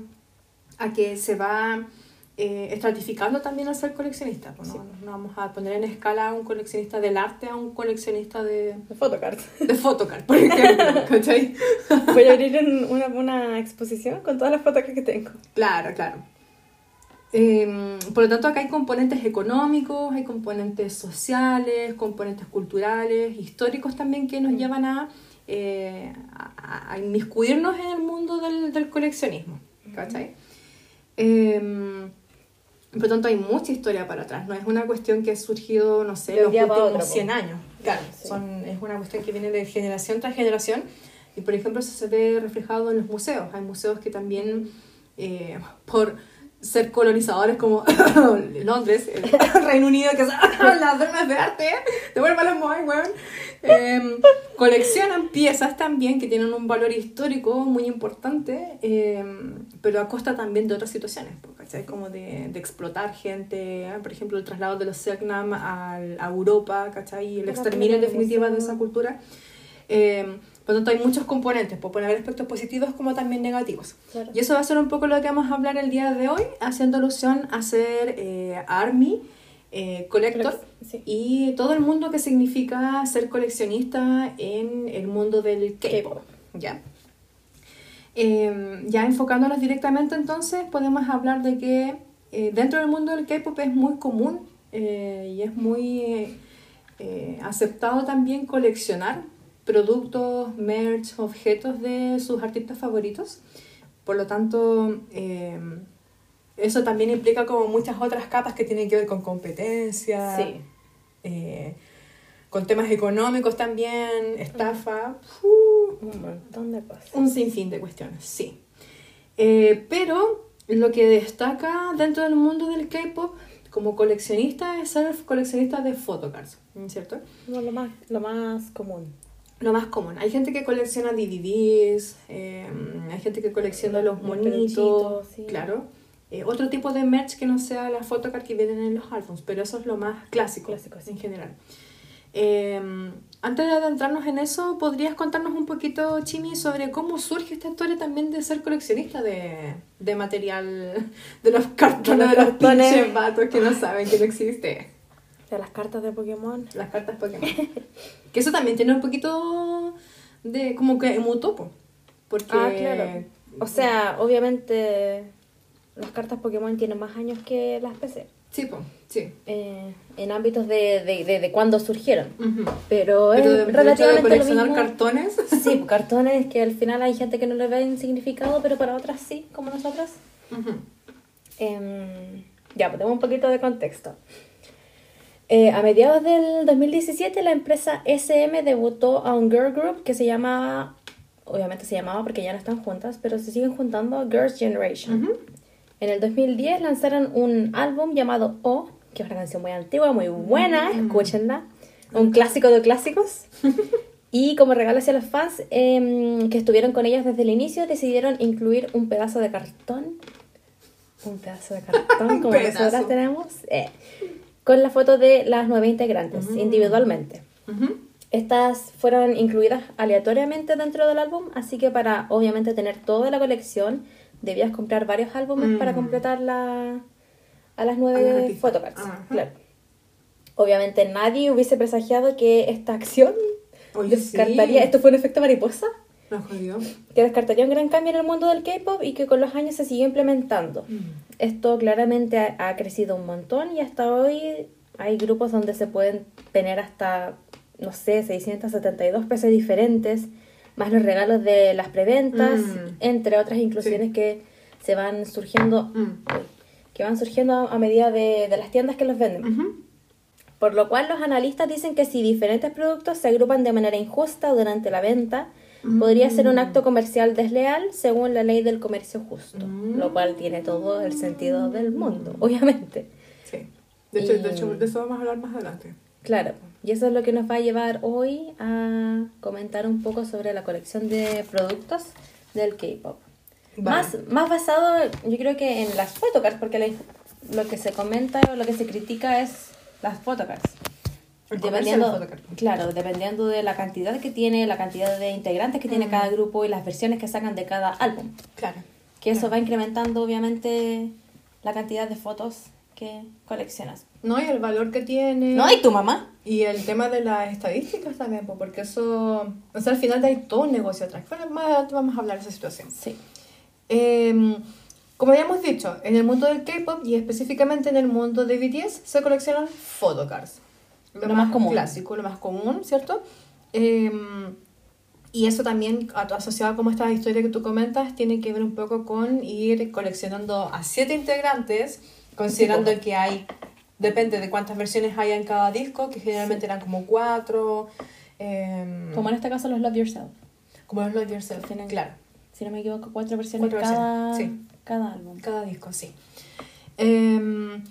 a que se va eh, estratificando también al ser coleccionista. pues, ¿no? Sí. no vamos a poner en escala a un coleccionista del arte a un coleccionista de, De photocards. de photocard, por ejemplo. [LAUGHS] ¿cachai? Voy a abrir un- una, una exposición con todas las fotocards que tengo. Claro, claro. Eh, por lo tanto, acá hay componentes económicos, hay componentes sociales, componentes culturales, históricos también que nos Mm. llevan a, eh, a, a inmiscuirnos en el mundo del, del coleccionismo. ¿Cachai? Eh, por lo tanto, hay mucha historia para atrás. No es una cuestión que ha surgido, no sé, los últimos otro, po. 100 años. Claro, Sí. son, es una cuestión que viene de generación tras generación. Y, por ejemplo, eso se ve reflejado en los museos. Hay museos que también, eh, por ser colonizadores como [COUGHS] Londres, el [LAUGHS] Reino Unido, que son [LAUGHS] las zonas de arte, devuélvalos muy, weón. Eh, coleccionan piezas también que tienen un valor histórico muy importante, eh, pero a costa también de otras situaciones, ¿cachai? Como de, de explotar gente, ¿eh? por ejemplo, el traslado de los Selknam al- a Europa, ¿cachai? Y el exterminio en definitiva de esa cultura. Por lo tanto, hay muchos componentes, pues pueden haber aspectos positivos como también negativos. Claro. Y eso va a ser un poco lo que vamos a hablar el día de hoy, haciendo alusión a ser eh, Army, eh, Collector Sí. y todo el mundo que significa ser coleccionista en el mundo del K-pop. ¿ya? Eh, ya enfocándonos directamente entonces, podemos hablar de que eh, dentro del mundo del K-pop es muy común eh, y es muy eh, aceptado también coleccionar productos, merch, objetos de sus artistas favoritos. Por lo tanto, eh, eso también implica como muchas otras capas que tienen que ver con competencia, Sí. eh, con temas económicos también, estafa, uh, Un montón de cosas. un sinfín de cuestiones, sí. Eh, pero lo que destaca dentro del mundo del K-pop como coleccionista es ser coleccionista de photocards, ¿cierto? Como lo más, lo más común. Lo más común. Hay gente que colecciona DVDs, eh, hay gente que colecciona los Los monitos, sí. claro. Eh, otro tipo de merch que no sea la photocard que vienen en los álbumes, pero eso es lo más clásico, Clásico, sí. en general. Eh, antes de adentrarnos en eso, ¿podrías contarnos un poquito, Chimi, sobre cómo surge esta historia también de ser coleccionista de, de material, de los cartones de los cartones. pinches vatos que no saben que no existe? De las cartas de Pokémon. Las cartas Pokémon. que eso también tiene un poquito de como que mutó, po. Porque... Ah, claro. O sea, obviamente las cartas Pokémon tienen más años que las PC. Sí, po, sí. eh, en ámbitos de, de, de, de cuándo surgieron. Pero, Pero es de- hecho de relativamente lo coleccionar mismo. cartones. [LAUGHS] Sí, pues, cartones que al final hay gente que no le ven significado, pero para otras sí, como nosotros. Ujú. Em, ya, pues tenemos un poquito de contexto. Eh, a mediados del 2017, la empresa SM debutó a un girl group que se llamaba, obviamente se llamaba porque ya no están juntas, pero se siguen juntando Girls' Generation. Ujú. En el 2010 lanzaron un álbum llamado O, que es una canción muy antigua, muy buena, escúchenla. Un clásico de clásicos. [LAUGHS] y como regalo hacia los fans em, que estuvieron con ellas desde el inicio, decidieron incluir un pedazo de cartón. Un pedazo de cartón, [LAUGHS] como nosotras tenemos. eh, con la foto de las nueve integrantes, individualmente. Ujú. Estas fueron incluidas aleatoriamente dentro del álbum, así que para obviamente tener toda la colección debías comprar varios álbumes Mm. para completar la, a las A nueve artistas. photocards. Ajá. Claro. Obviamente nadie hubiese presagiado que esta acción Oye, descartaría, sí. esto fue un efecto mariposa, Nos jodió. que descartaría un gran cambio en el mundo del K-pop y que con los años se sigue implementando. Esto claramente ha, ha crecido un montón y hasta hoy hay grupos donde se pueden tener hasta, no sé, 672 pesos diferentes, más los regalos de las preventas, Mm. entre otras inclusiones que se van surgiendo, Mm. que van surgiendo a, a medida de, de las tiendas que los venden. Ujú. Por lo cual los analistas dicen que si diferentes productos se agrupan de manera injusta durante la venta, podría ser un acto comercial desleal según la ley del comercio justo, Mm. lo cual tiene todo el sentido del mundo, [LAUGHS] obviamente. Sí. De hecho, Y- de hecho, de eso vamos a hablar más adelante. Claro, y eso es lo que nos va a llevar hoy a comentar un poco sobre la colección de productos del K-pop. Vale. Más, más basado, yo creo que en las photocards, porque la- lo que se comenta o lo que se critica es las photocards. De Dependiendo, claro, dependiendo de la cantidad que tiene, la cantidad de integrantes que tiene cada grupo y las versiones que sacan de cada álbum. Claro. Que eso va incrementando, obviamente, la cantidad de fotos que coleccionas. No, y el valor que tiene. ¿No? ¿Y tu mamá? Y el tema de las estadísticas también, po, porque eso. O sea, al final hay todo un negocio atrás. Bueno, más adelante vamos a hablar de esa situación. Sí. Eh, como habíamos dicho, en el mundo del K-pop y específicamente en el mundo de BTS se coleccionan photocards. Lo más común. Clásico, lo más común, ¿cierto? Eh, y eso también, a- asociado como esta historia que tú comentas, tiene que ver un poco con ir coleccionando a siete integrantes, considerando Sí, que hay, depende de cuántas versiones haya en cada disco, que generalmente eran como cuatro. eh, Como en este caso los Love Yourself. como los Love Yourself, Tienen, claro. Si no me equivoco, cuatro versiones Cuatro cada, versiones, sí. cada álbum. Cada disco, sí. Em,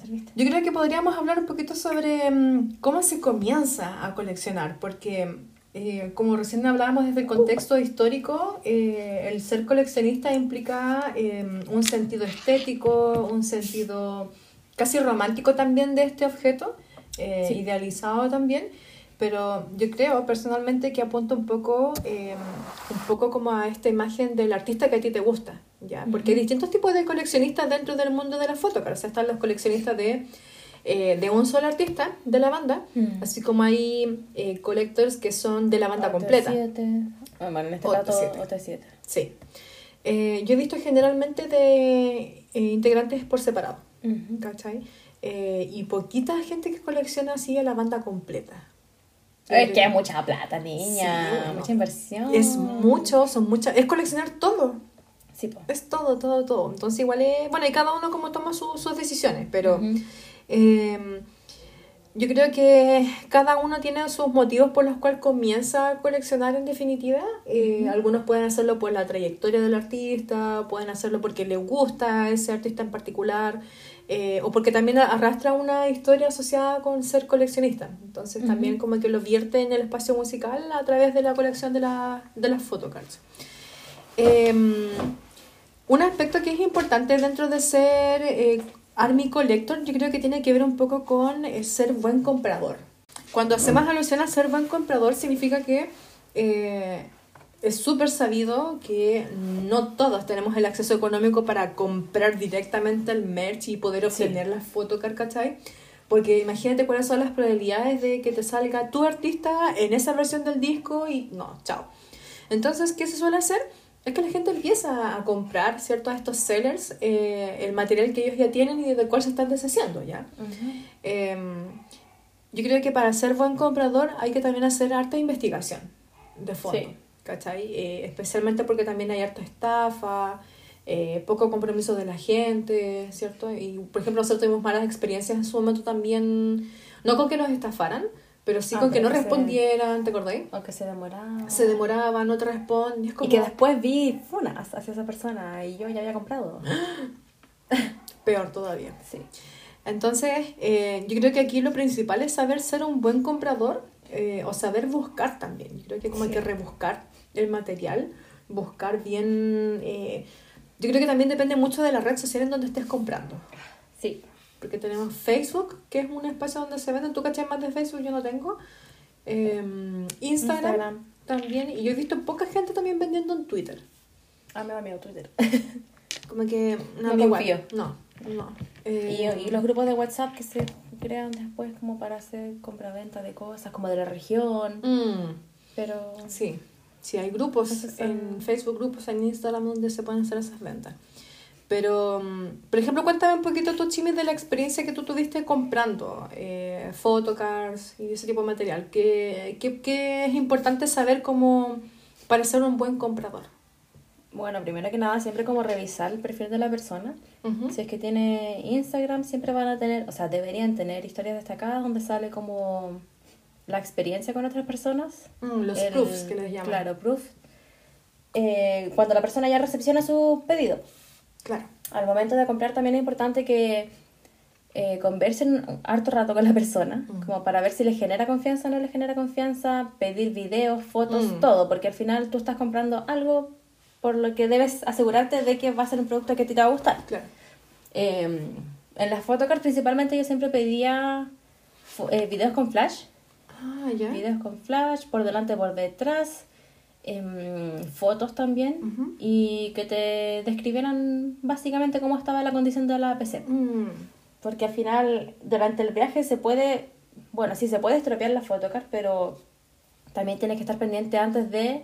serviste. yo creo que podríamos hablar un poquito sobre mm, cómo se comienza a coleccionar, porque eh, como recién hablábamos desde el contexto histórico, eh, el ser coleccionista implica em, un sentido estético, un sentido casi romántico también de este objeto, eh, Sí. idealizado también. Pero yo creo personalmente que apunta un poco, em, un poco como a esta imagen del artista que a ti te gusta, ¿ya? Porque hay distintos tipos de coleccionistas dentro del mundo de la fotocards. O sea, están los coleccionistas de, eh, de un solo artista de la banda, Mm. así como hay eh, collectors que son de la banda completa. OT7. Ah, bueno, en este OT7. caso, OT7. Sí. Eh, yo he visto generalmente de eh, integrantes por separado, Ujú. ¿cachai? Eh, y poquita gente que colecciona así a la banda completa. Es que es mucha plata, niña. Sí, bueno. mucha inversión. Es mucho, son muchas. Es coleccionar todo. Sí, po. Es todo, todo, todo. Entonces igual es... Bueno, y cada uno como toma su- sus decisiones, pero... Eh, yo creo que cada uno tiene sus motivos por los cuales comienza a coleccionar en definitiva. Eh, Algunos pueden hacerlo por la trayectoria del artista, pueden hacerlo porque les gusta ese artista en particular, eh, o porque también arrastra una historia asociada con ser coleccionista. Entonces también como que lo vierte en el espacio musical a través de la colección de, la, de las photocards. Em, un aspecto que es importante dentro de ser eh, Army Collector, yo creo que tiene que ver un poco con eh, ser buen comprador. Cuando hacemos alusión a ser buen comprador, significa que eh, es súper sabido que no todos tenemos el acceso económico para comprar directamente el merch y poder obtener las photocard, ¿cachai? Porque imagínate cuáles son las probabilidades de que te salga tu artista en esa versión del disco y no, chao. Entonces, ¿qué se suele hacer? Es que la gente empieza a comprar, ¿cierto? A estos sellers eh, el material que ellos ya tienen y del cual se están deshaciendo, ¿ya? Em, yo creo que para ser buen comprador hay que también hacer harta investigación de fondo, Sí. ¿Cachai? Eh, especialmente porque también hay harta estafa, eh, poco compromiso de la gente, ¿cierto? Y, por ejemplo, nosotros tuvimos malas experiencias en su momento también, no con que nos estafaran, pero sí Ah, con que no que se- respondieran, ¿te acordáis? Aunque se demoraba. Se demoraba, no te responde, es como Y que después vi funas hacia esa persona y yo ya había comprado. [GASPS] peor todavía. Sí. Entonces, eh, yo creo que aquí lo principal es saber ser un buen comprador eh, o saber buscar también. Yo creo que como hay que rebuscar el material, buscar bien... eh, yo creo que también depende mucho de la red social en donde estés comprando. Sí. Porque tenemos Facebook, que es un espacio donde se venden. ¿Tú cachas más de Facebook? Yo no tengo. Eh, Instagram, Instagram. también. Y yo he visto poca gente también vendiendo en Twitter. Ah, me da miedo Twitter. [LAUGHS] Como que... No igual. confío. No, no. y, Eh, y los grupos de WhatsApp que se crean después como para hacer compraventa de cosas, como de la región. mm. Pero Sí, sí, hay grupos en Facebook, grupos en Instagram donde se pueden hacer esas ventas. Pero, mm, por ejemplo, cuéntame un poquito tú, Chimi, de la experiencia que tú tuviste comprando eh, photocards y ese tipo de material. ¿Qué, qué, qué es importante saber como para ser un buen comprador? bueno, primero que nada, siempre como revisar el perfil de la persona. Si es que tiene Instagram, siempre van a tener, o sea, deberían tener historias destacadas donde sale como la experiencia con otras personas. Mm, los El- proofs que les llaman. Claro, proof. Eh, cuando la persona ya recepciona su pedido. Claro. Al momento de comprar también es importante que eh, conversen harto rato con la persona, Mm. como para ver si le genera confianza o no le genera confianza, pedir videos, fotos, Mm. todo, porque al final tú estás comprando algo por lo que debes asegurarte de que va a ser un producto que a ti te va a gustar. Claro. Eh, en las photocards principalmente yo siempre pedía eh, videos con flash, Ah, ya. videos con flash, por delante, por detrás, em, fotos también, Ujú. y que te describieran básicamente cómo estaba la condición de la PC. Mm, Porque al final, durante el viaje se puede, bueno, sí se puede estropear la photocard, pero también tienes que estar pendiente antes de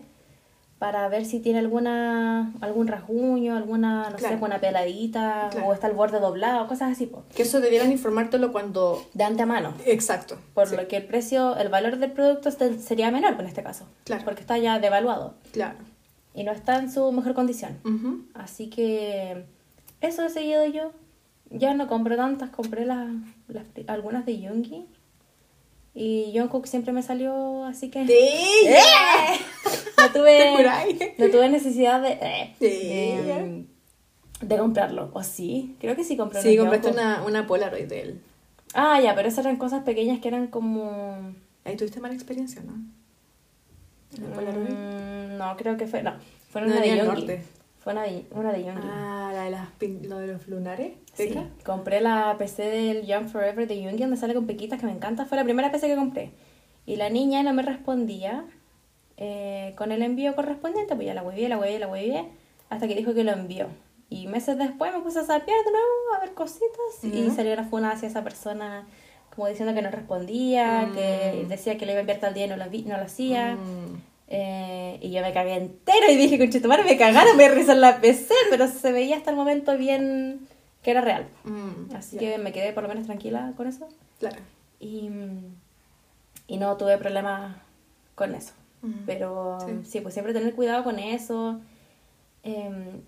para ver si tiene alguna algún rasguño, alguna, no Claro. sé, una peladita, Claro. o está el borde doblado, cosas así, po. Que eso debieran informártelo cuando... de antemano. Exacto. Por Sí, lo que el precio, el valor del producto sería menor en este caso. Claro. Porque está ya devaluado Claro. y no está en su mejor condición. Así que eso he seguido yo. Ya no compré tantas, compré las, algunas de Yungi. Y Jungkook siempre me salió, así que ¡Sí! [LAUGHS] no ¿Te tuve, [LAUGHS] no tuve necesidad de, eh, Sí. de, de comprarlo. ¿O sí? Creo que sí compré Sí, compraste una, una Polaroid de él. Ah, ya, pero esas eran cosas pequeñas que eran como... Ahí tuviste mala experiencia, ¿no? ¿La Polaroid? Mm, no, creo que fue... No, fue No, una de norte. Fue una de, una de. Ah, la de, las lo de los lunares. Sí, compré la PC del Young Forever de Yungi donde sale con pequitas que me encanta. Fue la primera PC que compré. Y la niña no me respondía eh, con el envío correspondiente. Pues ya la huevié, la huevié, la huevié. Hasta que dijo que lo envió. Y meses después me puse a sapear de nuevo, a ver cositas. Y salió la funa hacia esa persona como diciendo que no respondía, Mm. que decía que le iba a enviar tal día y no lo, vi- no lo hacía. Mm. Eh, y yo me cagué entero y dije, conchetumare, me cagaron, me revisar la PC, pero se veía hasta el momento bien que era real. Mm, Así que me quedé por lo menos tranquila con eso. Claro. Y, y no tuve problemas con eso. Mm. Pero Sí. sí. pues siempre tener cuidado con eso. Em,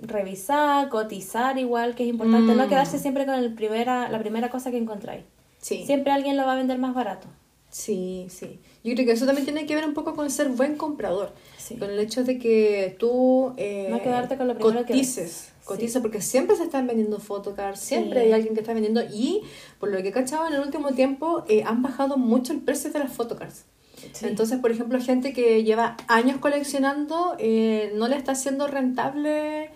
revisar, cotizar igual, que es importante. Mm. No quedarse siempre con el primera, la primera cosa que encontráis. Sí. Siempre alguien lo va a vender más barato. Sí, sí. Yo creo que eso también tiene que ver un poco con ser buen comprador. Sí. Con el hecho de que tú eh, No quedarte con lo primero que cotices. Cotices, Sí. porque siempre se están vendiendo photocards, siempre Sí. hay alguien que está vendiendo. Y por lo que he cachado en el último tiempo, eh, han bajado mucho el precio de las photocards. Sí. Entonces, por ejemplo, gente que lleva años coleccionando eh, no le está siendo rentable.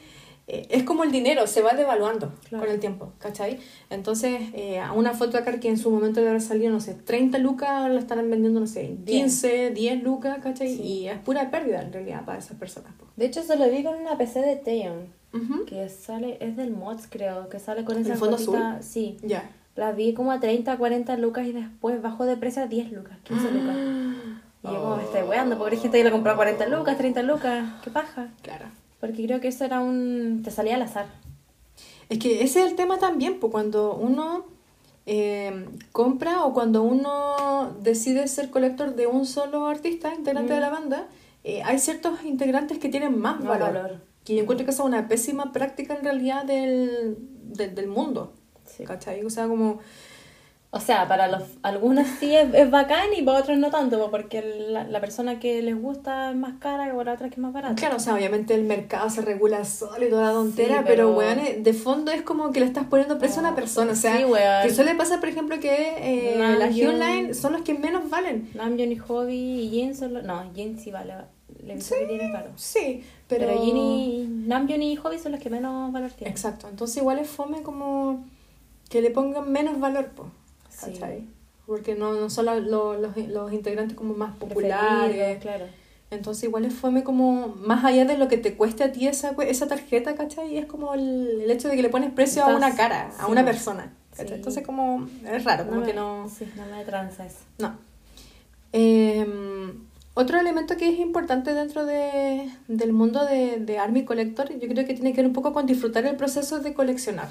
Eh, es como el dinero, se va devaluando Claro. con el tiempo, ¿cachai? Entonces, eh, a una photocard que en su momento le habrá salido, no sé, 30 lucas, ahora la estarán vendiendo, no sé, 15, 10 lucas, ¿cachai? Sí. Y es pura pérdida en realidad para esas personas. De hecho, se lo vi con una PC de Teon. Ujú. Que sale, es del Mods, creo, que sale con ¿El esa gotita- Sí. Ya. La vi como a 30, 40 lucas y después bajó de precio a 10 lucas, 15 lucas. Y yo como me estoy weando, porque hay gente que la compró a 40 lucas, 30 lucas, qué paja. Claro. Porque creo que eso era un... te salía al azar. Es que ese es el tema también, pues cuando uno eh, compra o cuando uno decide ser colector de un solo artista, integrante de la banda, eh, hay ciertos integrantes que tienen más Más valor. valor. Que yo encuentro que es una pésima práctica en realidad del, del, del mundo. Sí. ¿Cachai? O sea, como... O sea, para los algunos sí es, es bacán y para otros no tanto, po, porque la, la persona que les gusta es más cara que para otra que es más barata. Claro, o sea, obviamente el mercado se regula solo y toda la tontera, Sí, pero, pero- weón, eh, de fondo es como que le estás poniendo precio a una persona. O sea, Sí, weón. que suele pasar, por ejemplo, que eh, las Online son los que menos valen. Namjoon y Hobby y Jin son los... No, Jin sí vale. Le que tiene caro. Sí, pero... Pero, Jin y... Namjoon y Hobby son los que menos valor tienen. Exacto, entonces igual es fome como que le pongan menos valor, po, Sí. ¿cachai? Porque no, no los, los integrantes como más populares. claro. Entonces igual es fome como más allá de lo que te cueste a ti esa, esa tarjeta, ¿cachai? Es como el, el hecho de que le pones precio a una cara, a una persona. ¿cachai? Sí. Entonces como es raro, como me, que no... Sí, no me tranza eso. No. Eh, otro elemento que es importante dentro de, del mundo de, de Army Collector, yo creo que tiene que ver un poco con disfrutar el proceso de coleccionar.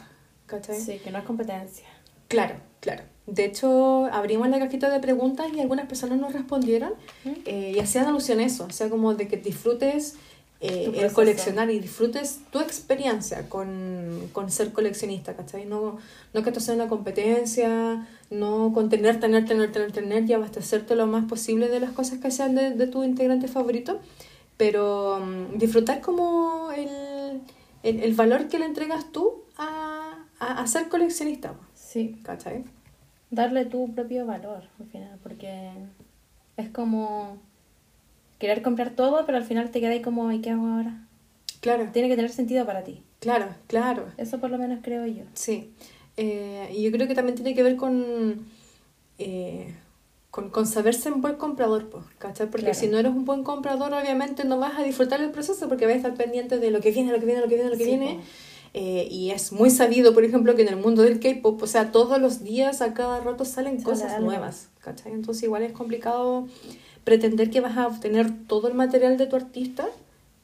¿Cachai? Sí, que no es competencia. Claro, claro. De hecho, abrimos la cajita de preguntas y algunas personas nos respondieron eh, y hacían alusión a eso, o sea, como de que disfrutes eh, el coleccionar y disfrutes tu experiencia con, con ser coleccionista, ¿cachai? No, no que esto sea una competencia, no con tener, tener, tener, tener, tener y abastecerte lo más posible de las cosas que sean de, de tu integrante favorito, pero mm, disfrutar como el, el, el valor que le entregas tú a, a, a ser coleccionista, Sí. ¿cachai? Darle tu propio valor al final, porque es como querer comprar todo, pero al final te queda ahí como, ¿y qué hago ahora? Claro, Tiene que tener sentido para ti. claro, claro. Eso por lo menos creo yo. Sí, Eh, y yo creo que también tiene que ver con, eh, con, con saberse un buen comprador, pues, ¿cachai? Porque Claro. si no eres un buen comprador, obviamente no vas a disfrutar el proceso porque vas a estar pendiente de lo que viene, lo que viene, lo que viene, lo que Sí, viene. Eh, y es muy sabido, por ejemplo, que en el mundo del K-pop, o sea, todos los días, a cada rato salen Sale cosas algo. nuevas, ¿cachai? Entonces, igual es complicado pretender que vas a obtener todo el material de tu artista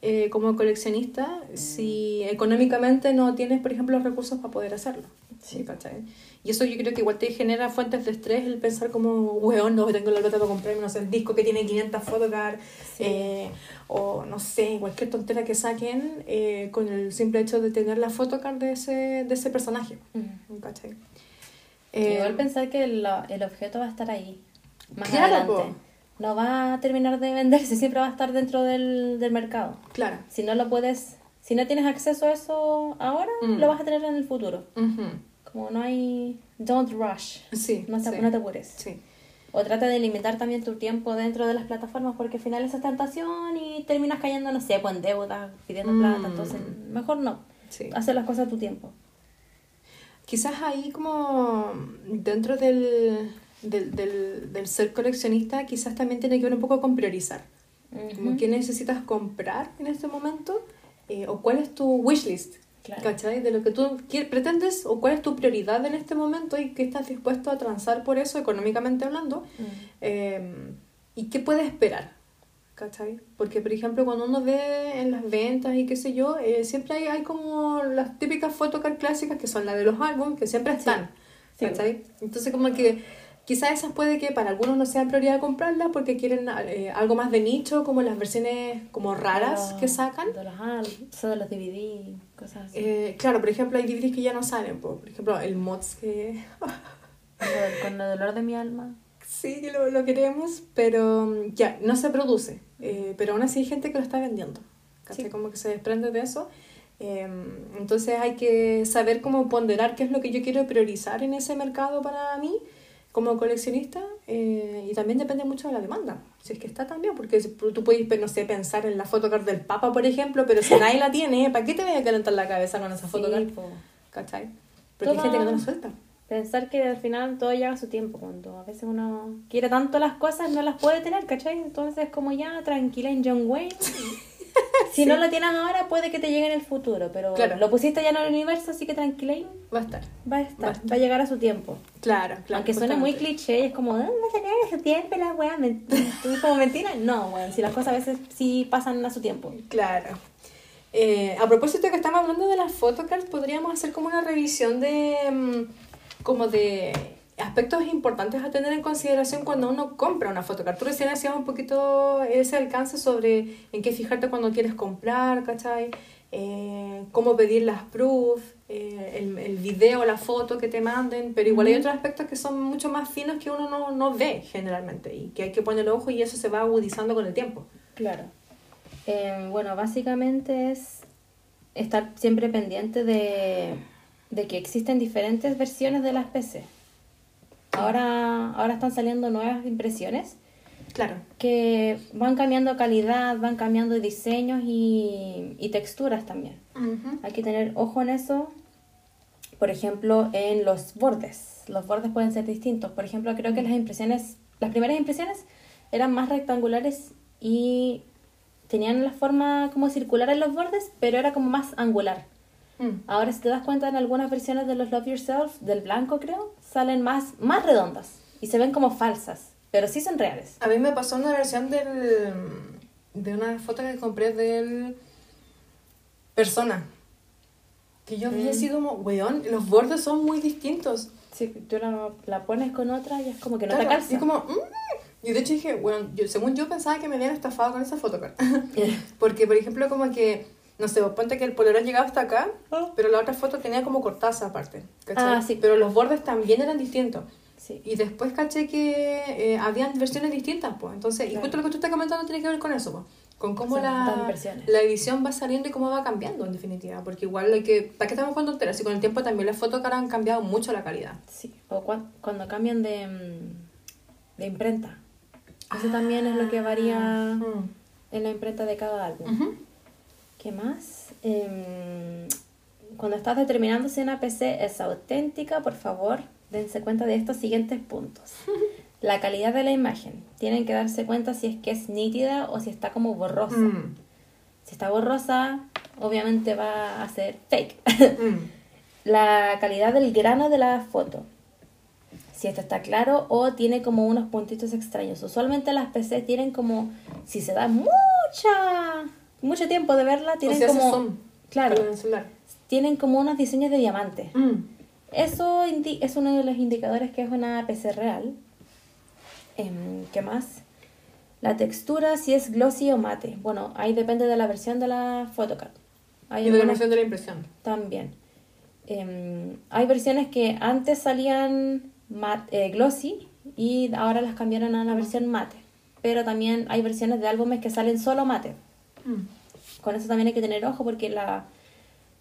eh, como coleccionista si económicamente no tienes, por ejemplo, los recursos para poder hacerlo. Sí, ¿cachai? Y eso yo creo que igual te genera fuentes de estrés el pensar como, weón, no tengo la plata para comprarme, no sé, el disco que tiene 500 photocards, Sí. eh, o no sé, cualquier tontera que saquen eh, con el simple hecho de tener la photocard de ese, de ese personaje. ¿Cachai? Eh, Igual pensar que el, el objeto va a estar ahí. Más Claro, adelante. po. No va a terminar de venderse, siempre va a estar dentro del, del mercado. Claro. Si no lo puedes, si no tienes acceso a eso ahora, Mm. lo vas a tener en el futuro. Ujú. Como no hay, don't rush. Sí, No, te- sí. no te apures. Sí. O trata de limitar también tu tiempo dentro de las plataformas porque al final esa es tentación y terminas cayendo, no sé, pues en deuda, pidiendo Mm. plata. Entonces, mejor no. Sí. Hacer las cosas a tu tiempo. Quizás ahí como dentro del, del, del, del ser coleccionista, quizás también tiene que ver un poco con priorizar. Como qué necesitas comprar en este momento eh, o cuál es tu wishlist. Claro. ¿Cachai? De lo que tú quie- pretendes o cuál es tu prioridad en este momento y qué estás dispuesto a transar por eso económicamente hablando. Eh, ¿Y qué puedes esperar? ¿Cachai? Porque, por ejemplo, cuando uno ve en las ventas y qué sé yo, eh, siempre hay, hay como las típicas photocard clásicas que son las de los álbumes, que siempre están. Sí. ¿Cachai? Entonces, como que quizás esas puede que para algunos no sea prioridad comprarlas porque quieren eh, algo más de nicho, como las versiones como raras De que sacan. De los de los DVD, cosas así. Eh, claro, por ejemplo, hay DVDs que ya no salen. po. Por ejemplo, el Mods que Con el- Con el dolor de mi alma. sí que lo, lo queremos, pero mm, ya, no se produce. Eh, pero aún así hay gente que lo está vendiendo. ¿cachai? Sí. Como que se desprende de eso. Eh, entonces hay que saber cómo ponderar qué es lo que yo quiero priorizar en ese mercado para mí como coleccionista eh, y también depende mucho de la demanda, si es que está también, porque tú puedes, no sé, pensar en la photocard del Papa, por ejemplo, pero si [LAUGHS] nadie la tiene, ¿para qué te voy a calentar la cabeza con esa Sí, photocard? po. ¿Cachai? Porque hay Toda- gente que no la suelta. Pensar que al final todo llega a su tiempo, cuando a veces uno quiere tanto las cosas, no las puede tener, ¿cachai? Entonces como ya tranquila en John Wayne. [LAUGHS] [LAUGHS] Si no lo tienes ahora, puede que te llegue en el futuro, pero Claro. lo pusiste ya en el universo, así que tranquila Va a estar. va a estar, Va a va estar. a llegar a su tiempo. Claro, claro. Aunque suene muy cliché, y es como, "Ah, va a llegar a su tiempo la es [LAUGHS] como mentira. No, weón, si las cosas a veces sí pasan a su tiempo. Claro. Eh, a propósito que estamos hablando de las photocards, podríamos hacer como una revisión de mm, como de aspectos importantes a tener en consideración cuando uno compra una photocard. Tú recién hacías un poquito ese alcance sobre en qué fijarte cuando quieres comprar, ¿cachai? Eh, cómo pedir las proof, eh, el, el video, la foto que te manden, pero igual hay otros aspectos que son mucho más finos que uno no, no ve generalmente y que hay que poner el ojo y eso se va agudizando con el tiempo. Claro. Eh, bueno, básicamente es estar siempre pendiente de, de que existen diferentes versiones de las PC. Ahora, ahora están saliendo nuevas impresiones Claro. que van cambiando calidad, van cambiando diseños y, y texturas también. Hay que tener ojo en eso. Por ejemplo, en los bordes. Los bordes pueden ser distintos. Por ejemplo, creo que las impresiones, las primeras impresiones eran más rectangulares y tenían la forma como circular en los bordes, pero era como más angular. Mm. Ahora, si te das cuenta, en algunas versiones de los Love Yourself, del blanco creo, salen más, más redondas y se ven como falsas, pero sí son reales. A mí me pasó una versión del, de una foto que compré del Persona. Que yo había sido como, weón, los bordes son muy distintos. Sí, tú la, la pones con otra y es como que no Claro, te calza. Y como, mm. Y de hecho dije, bueno, yo, según yo pensaba que me habían estafado con esa photocard. [LAUGHS] Porque, por ejemplo, como que, no sé, ponte que el polerón llegaba hasta acá, Ah. pero la otra foto tenía como cortaza aparte. ¿cachai? Ah, sí. Pero los bordes también eran distintos. Sí. Y después caché que eh, habían versiones distintas, pues. Entonces, y justo lo que tú estás comentando tiene que ver con eso, pues. Con cómo Sí, dan la, la edición va saliendo y cómo va cambiando, en definitiva. Porque igual hay que... ¿Para qué estamos con tonteras? Y con el tiempo también las fotos han cambiado mucho la calidad. Sí, o cua- cuando cambian de, mm, de imprenta. Eso también es lo que varía Mm. en la imprenta de cada álbum. Ujú. ¿Qué más? Em, cuando estás determinando si una PC es auténtica, por favor, dense cuenta de estos siguientes puntos. [LAUGHS] La calidad de la imagen. Tienen que darse cuenta si es que es nítida o si está como borrosa. Mm. Si está borrosa, obviamente va a ser fake. Mm. [LAUGHS] [LAUGHS] la calidad del grano de la foto. Si esto está claro o tiene como unos puntitos extraños. Usualmente las PC tienen como, si se da mucha, mucho tiempo de verla, O tienen sea, hace como, zoom claro, con el celular. tienen como unos diseños de diamante. Mm. Eso indi- es uno de los indicadores que es una PC real. Em, ¿Qué más? La textura, si es glossy o mate. Bueno, ahí depende de la versión de la photocard. Hay Y de la versión de la impresión. también. Em, hay versiones que antes salían eh, glossy y ahora las cambiaron a una versión mate. Pero también hay versiones de álbumes que salen solo mate. Mm. Con eso también hay que tener ojo porque la,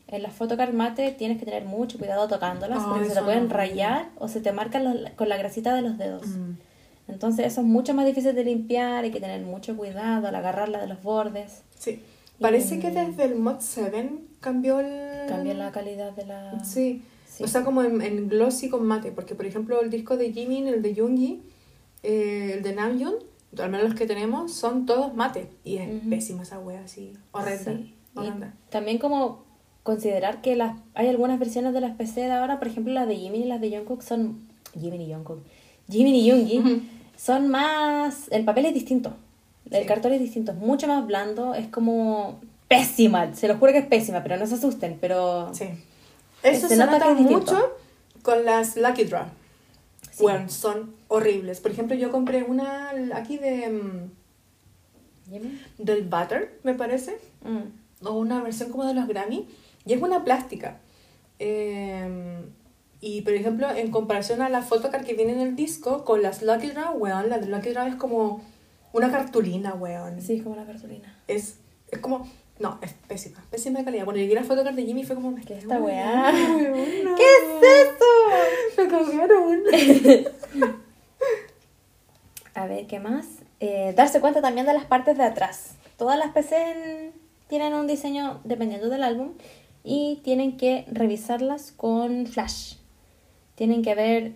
en la photocard mate tienes que tener mucho cuidado tocándolas Ay, porque se te pueden no. rayar o se te marcan los- con la grasita de los dedos. Mm. Entonces eso es mucho más difícil de limpiar, hay que tener mucho cuidado al agarrarla de los bordes. Sí. Parece Y- que desde el Mod 7 cambió el... Cambia la calidad de la... Sí. Sí. O sea, como en, en glossy con mate. Porque, por ejemplo, el disco de Jimin, el de Yoongi, eh, el de Namjoon, al menos los que tenemos, son todos mate. Y es Ujú. pésima esa wea, así. Horrenda. Sí. Y horrenda. también como considerar que las hay algunas versiones de las PC de ahora, por ejemplo las de Jimin y las de Jungkook son Jimin y Jungkook, Jimin y Yoongi Ujú. son más el papel es distinto, el Sí. cartón es distinto, es mucho más blando, es como pésima, se lo juro que es pésima, pero no se asusten, pero Sí. Eso Se se, nota nota que es distinto. mucho con las Lucky Draw. Sí. Bueno, son horribles. Por ejemplo, yo compré una aquí de mm, del Butter, me parece. Mm. o una versión como de los Grammy y es una plástica Eh, y por ejemplo en comparación a la photocard que viene en el disco con las Lucky Draw weón la de Lucky Draw es como una cartulina weón Sí, es como la cartulina. es, es como no es pésima pésima de calidad cuando llegué a photocard de Jimmy fue como ¿Qué es esta weá? ¿Qué [LAUGHS] ¿Qué es eso? me cagaron [LAUGHS] A ver, ¿qué más? Eh, darse cuenta también de las partes de atrás. Todas las PC en- tienen un diseño dependiendo del álbum y tienen que revisarlas con flash. Tienen que ver,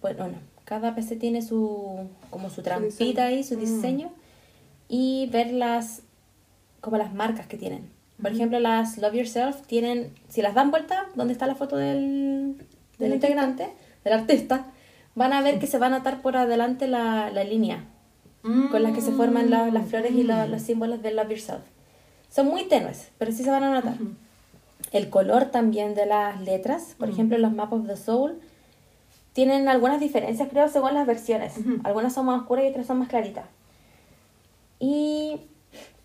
bueno, no, cada PC tiene su como su trampita ahí, su Mm. diseño y ver las como las marcas que tienen. Por ejemplo, las Love Yourself tienen, si las dan vuelta, donde está la foto del, del integrante, del artista, van a ver que se va a notar por adelante la, la línea con las que se forman la- las flores y la- los símbolos de Love Yourself. Son muy tenues, pero sí se van a notar. El color también de las letras, por ejemplo, los Map of the Soul, tienen algunas diferencias, creo, según las versiones. Algunas son más oscuras y otras son más claritas. Y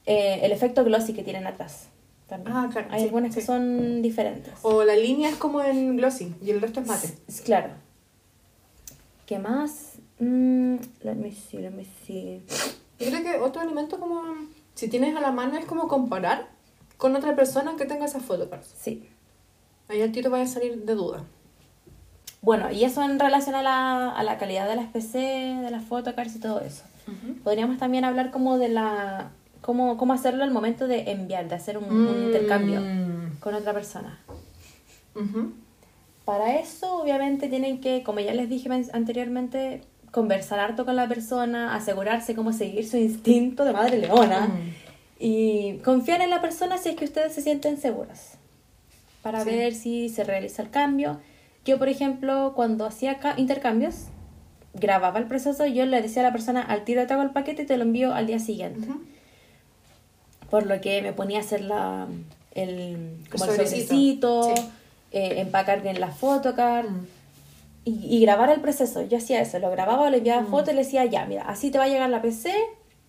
eh, el efecto glossy que tienen atrás. También. Ah, claro, Hay sí, algunas que son diferentes. O la línea es como en glossy y el resto es mate. S- Claro. ¿Qué más? Mm, let me see, let me see. Yo creo que otro elemento como, si tienes a la mano, es como comparar con otra persona que tenga esa photocards. Sí. Ahí el tiro vaya a salir de duda. Bueno, y eso en relación a la, a la calidad de las PC, de las photocards y todo eso. Podríamos también hablar como de la... Cómo, cómo hacerlo al momento de enviar, de hacer un, un intercambio Mm. con otra persona. Ujú. Para eso, obviamente, tienen que, como ya les dije men- anteriormente, conversar harto con la persona, asegurarse cómo seguir su instinto de madre leona Mm. y confiar en la persona si es que ustedes se sienten seguras para Sí. ver si se realiza el cambio. Yo, por ejemplo, cuando hacía ca- intercambios, grababa el proceso y yo le decía a la persona, al tiro te hago el paquete y te lo envío al día siguiente. Ujú. Por lo que me ponía a hacer la, el, como el sobrecito. sobrecito, Sí. eh, empacar bien la photocard Mm. y, y grabar el proceso. Yo hacía eso, lo grababa, le enviaba Mm. foto y le decía, ya, mira, así te va a llegar la PC,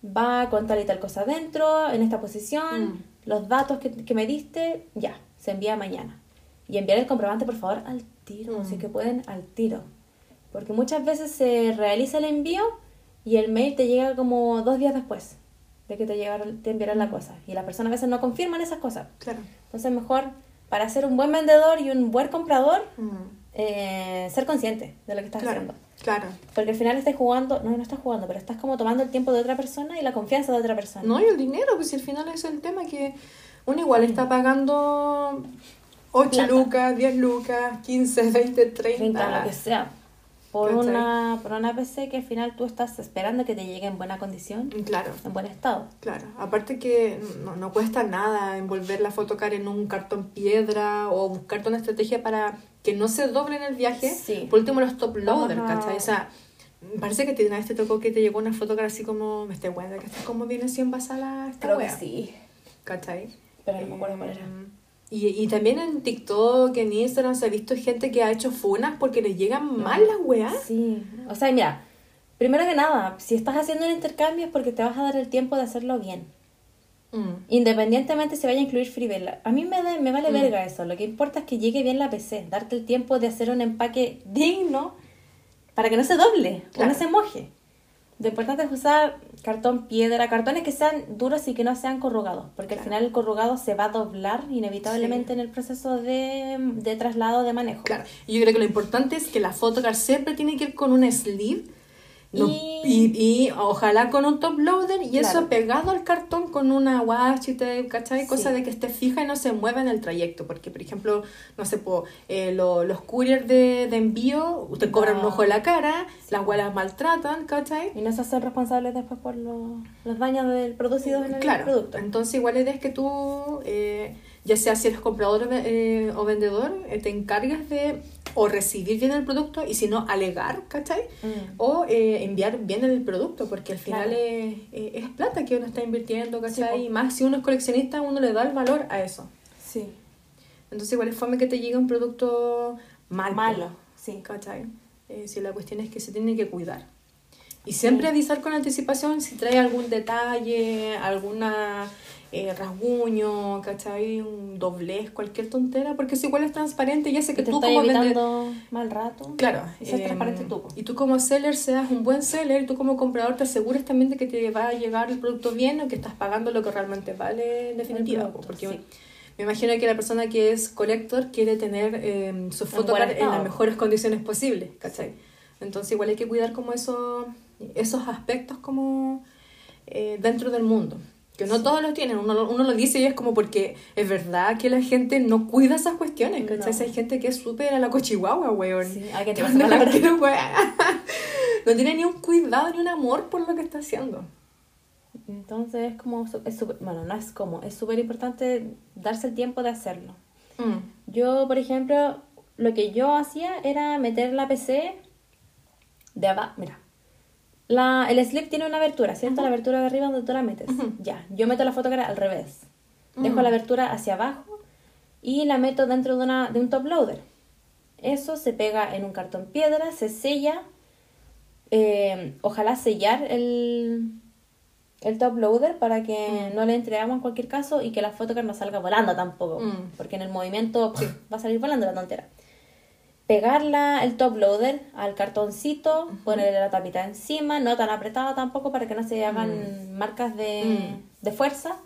va con tal y tal cosa adentro, en esta posición, Mm. los datos que, que me diste, ya, se envía mañana. Y enviar el comprobante, por favor, al tiro, si que pueden, al tiro. Porque muchas veces se realiza el envío y el mail te llega como dos días después de que te, llegaron, te enviaron la cosa. Y las personas a veces no confirman esas cosas. Claro. Entonces, mejor para ser un buen vendedor y un buen comprador, Mm. eh, ser consciente de lo que estás Claro. haciendo. Claro. Porque al final estás jugando, no, no estás jugando, pero estás como tomando el tiempo de otra persona y la confianza de otra persona. No, y el dinero, pues si al final es el tema que uno igual está pagando 8 Plata. lucas, 10 lucas, 15, 20, 30. 30, lo que sea. Por ¿Cachai? una, por una PC que al final tú estás esperando que te llegue en buena condición, Claro. en buen estado. Claro, aparte que no, no cuesta nada envolver la fotocar en un cartón piedra o buscarte una estrategia para que no se doble en el viaje. Sí. Por último, los top loader, Vamos a- ¿cachai? O sea, parece que te- una vez te tocó que te llegó una fotocar así como, me estoy buena, que está como viene así envasada esta Creo que wea", sí. ¿Cachai? Pero no me acuerdo cuál era. Y, y también en TikTok, en Instagram, se ha visto gente que ha hecho funas porque les llegan mal las weas. Sí. O sea, mira, primero que nada, si estás haciendo el intercambio es porque te vas a dar el tiempo de hacerlo bien. Mm. Independientemente si vaya a incluir Freeware. A mí me, da- me vale Mm. verga eso. Lo que importa es que llegue bien la PC. Darte el tiempo de hacer un empaque digno para que no se doble Claro. o no se moje. Lo importante es usar cartón piedra, cartones que sean duros y que no sean corrugados. Porque al Claro. final el corrugado se va a doblar inevitablemente Sí. en el proceso de, de traslado de manejo. Claro, y yo creo que lo importante es que la photocard siempre tiene que ir con un sleeve no- Y- y, y ojalá con un top loader y eso pegado al cartón con una washi ¿cachai? Cosa Sí. de que esté fija y no se mueva en el trayecto, porque por ejemplo, no sé, po, eh, lo- los couriers de, de envío te cobran un ojo en la cara, las huelas maltratan, ¿cachai? Y no se hacen responsables después por los, los daños del producidos en el Claro, producto. entonces igual la idea es que tú, eh, ya sea si eres comprador o eh, o vendedor, eh, te encargas de o recibir bien el producto y si no, alegar, ¿cachai? Mm. O eh, enviar bien el producto, porque al final Claro. es, es plata que uno está invirtiendo, ¿cachai? Sí, y más si uno es coleccionista, uno le da el valor a eso. Sí. Entonces igual es fome que te llegue un producto mal, Malo, sí. ¿cachai? Si la cuestión es que se tiene que cuidar. Y siempre Sí. avisar con anticipación si trae algún detalle, alguna eh, rasguño, ¿cachai? Un doblez, cualquier tontera, porque si igual es transparente, ya sé que te tú como vende- evitando mal rato. Claro, ser em, transparente tú. Y tú como seller seas un buen seller, tú como comprador te asegures también de que te va a llegar el producto bien o que estás pagando lo que realmente vale en definitiva. producto, po, porque sí. me imagino que la persona que es collector quiere tener em, su buen en las mejores condiciones posibles, ¿cachai? Entonces igual hay que cuidar como eso, esos aspectos como eh, dentro del mundo. Que no todos lo tienen, uno, lo- uno lo dice y es como porque es verdad que la gente no cuida esas cuestiones, ¿cachai? No. Hay gente que es súper a la cochihuahua, weón. Sí, hay que anda la wea. [LAUGHS] No tiene ni un cuidado ni un amor por lo que está haciendo. Entonces es como, es súper- bueno, no es como, es súper importante darse el tiempo de hacerlo. Mm. Yo, por ejemplo, lo que yo hacía era meter la PC de abajo, mira. La, el slip tiene una abertura, ¿cierto? La abertura de arriba donde tú la metes. Ya, yo meto la fotocara al revés. Dejo la abertura hacia abajo y la meto dentro de, una, de un top loader. Eso se pega en un cartón piedra, se sella. eh, ojalá sellar el, el top loader para que no le entre agua en cualquier caso y que la photocard no salga volando tampoco. Mm. Porque en el movimiento va a salir volando la tontera. Pegarla el top loader al cartoncito, ponerle la tapita encima, no tan apretada tampoco para que no se hagan marcas de, Mm. de fuerza.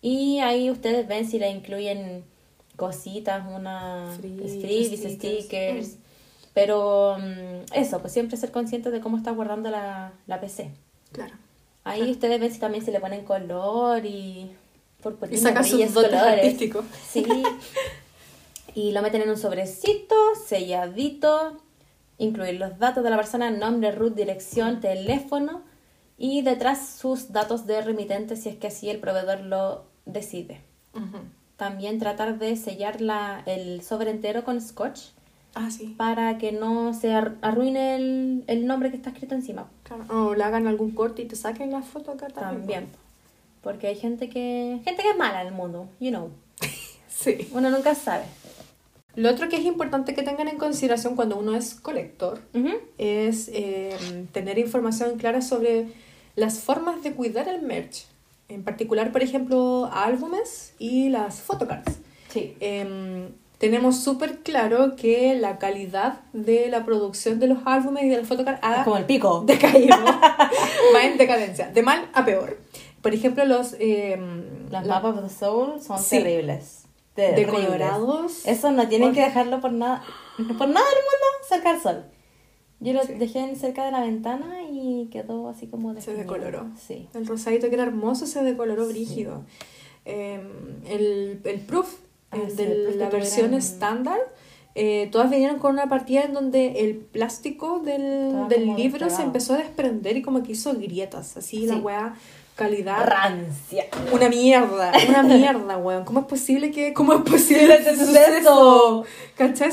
Y ahí ustedes ven si le incluyen cositas, una freebies, stickers. stickers. Pero mm, eso, pues siempre ser conscientes de cómo está guardando la, la PC. Claro. Ahí ustedes ven si también se le ponen color y purpurina, Y sacan sus dotes colores. artísticos. Sí. [LAUGHS] Y lo meten en un sobrecito, selladito, incluir los datos de la persona, nombre, root, dirección, teléfono y detrás sus datos de remitente si es que así el proveedor lo decide. También tratar de sellar la, el sobre entero con scotch Ah, sí. para que no se ar- arruine el, el nombre que está escrito encima. Claro. O le hagan algún corte y te saquen la foto acá también. También. Porque hay gente que gente que es mala en el mundo, you know. [LAUGHS] Sí. Uno nunca sabe. Lo otro que es importante que tengan en consideración cuando uno es colector es eh, tener información clara sobre las formas de cuidar el merch. En particular, por ejemplo, álbumes y las photocards. Sí. Em, tenemos súper claro que la calidad de la producción de los álbumes y de las photocards ha Como el pico. [LAUGHS] decaído. Va en decadencia. De mal a peor. Por ejemplo, los... em, Los la- Map of the Soul son Sí. terribles. Decolorados. Eso no tienen que dejarlo por nada, por nada del mundo cerca del sol. Yo lo Sí. dejé cerca de la ventana y quedó así como Se definido. decoloró. Sí. El rosadito que era hermoso se decoloró brígido. Eh, el, el proof Ah, de el proof la que versión estándar, eh, todas vinieron con una partida en donde el plástico del, del libro se empezó a desprender y como que hizo grietas. Así la weá, calidad. Rancia. Una mierda, una mierda, weón. ¿Cómo es posible que.? ¿Cómo es posible este suceso? ¿Cachai?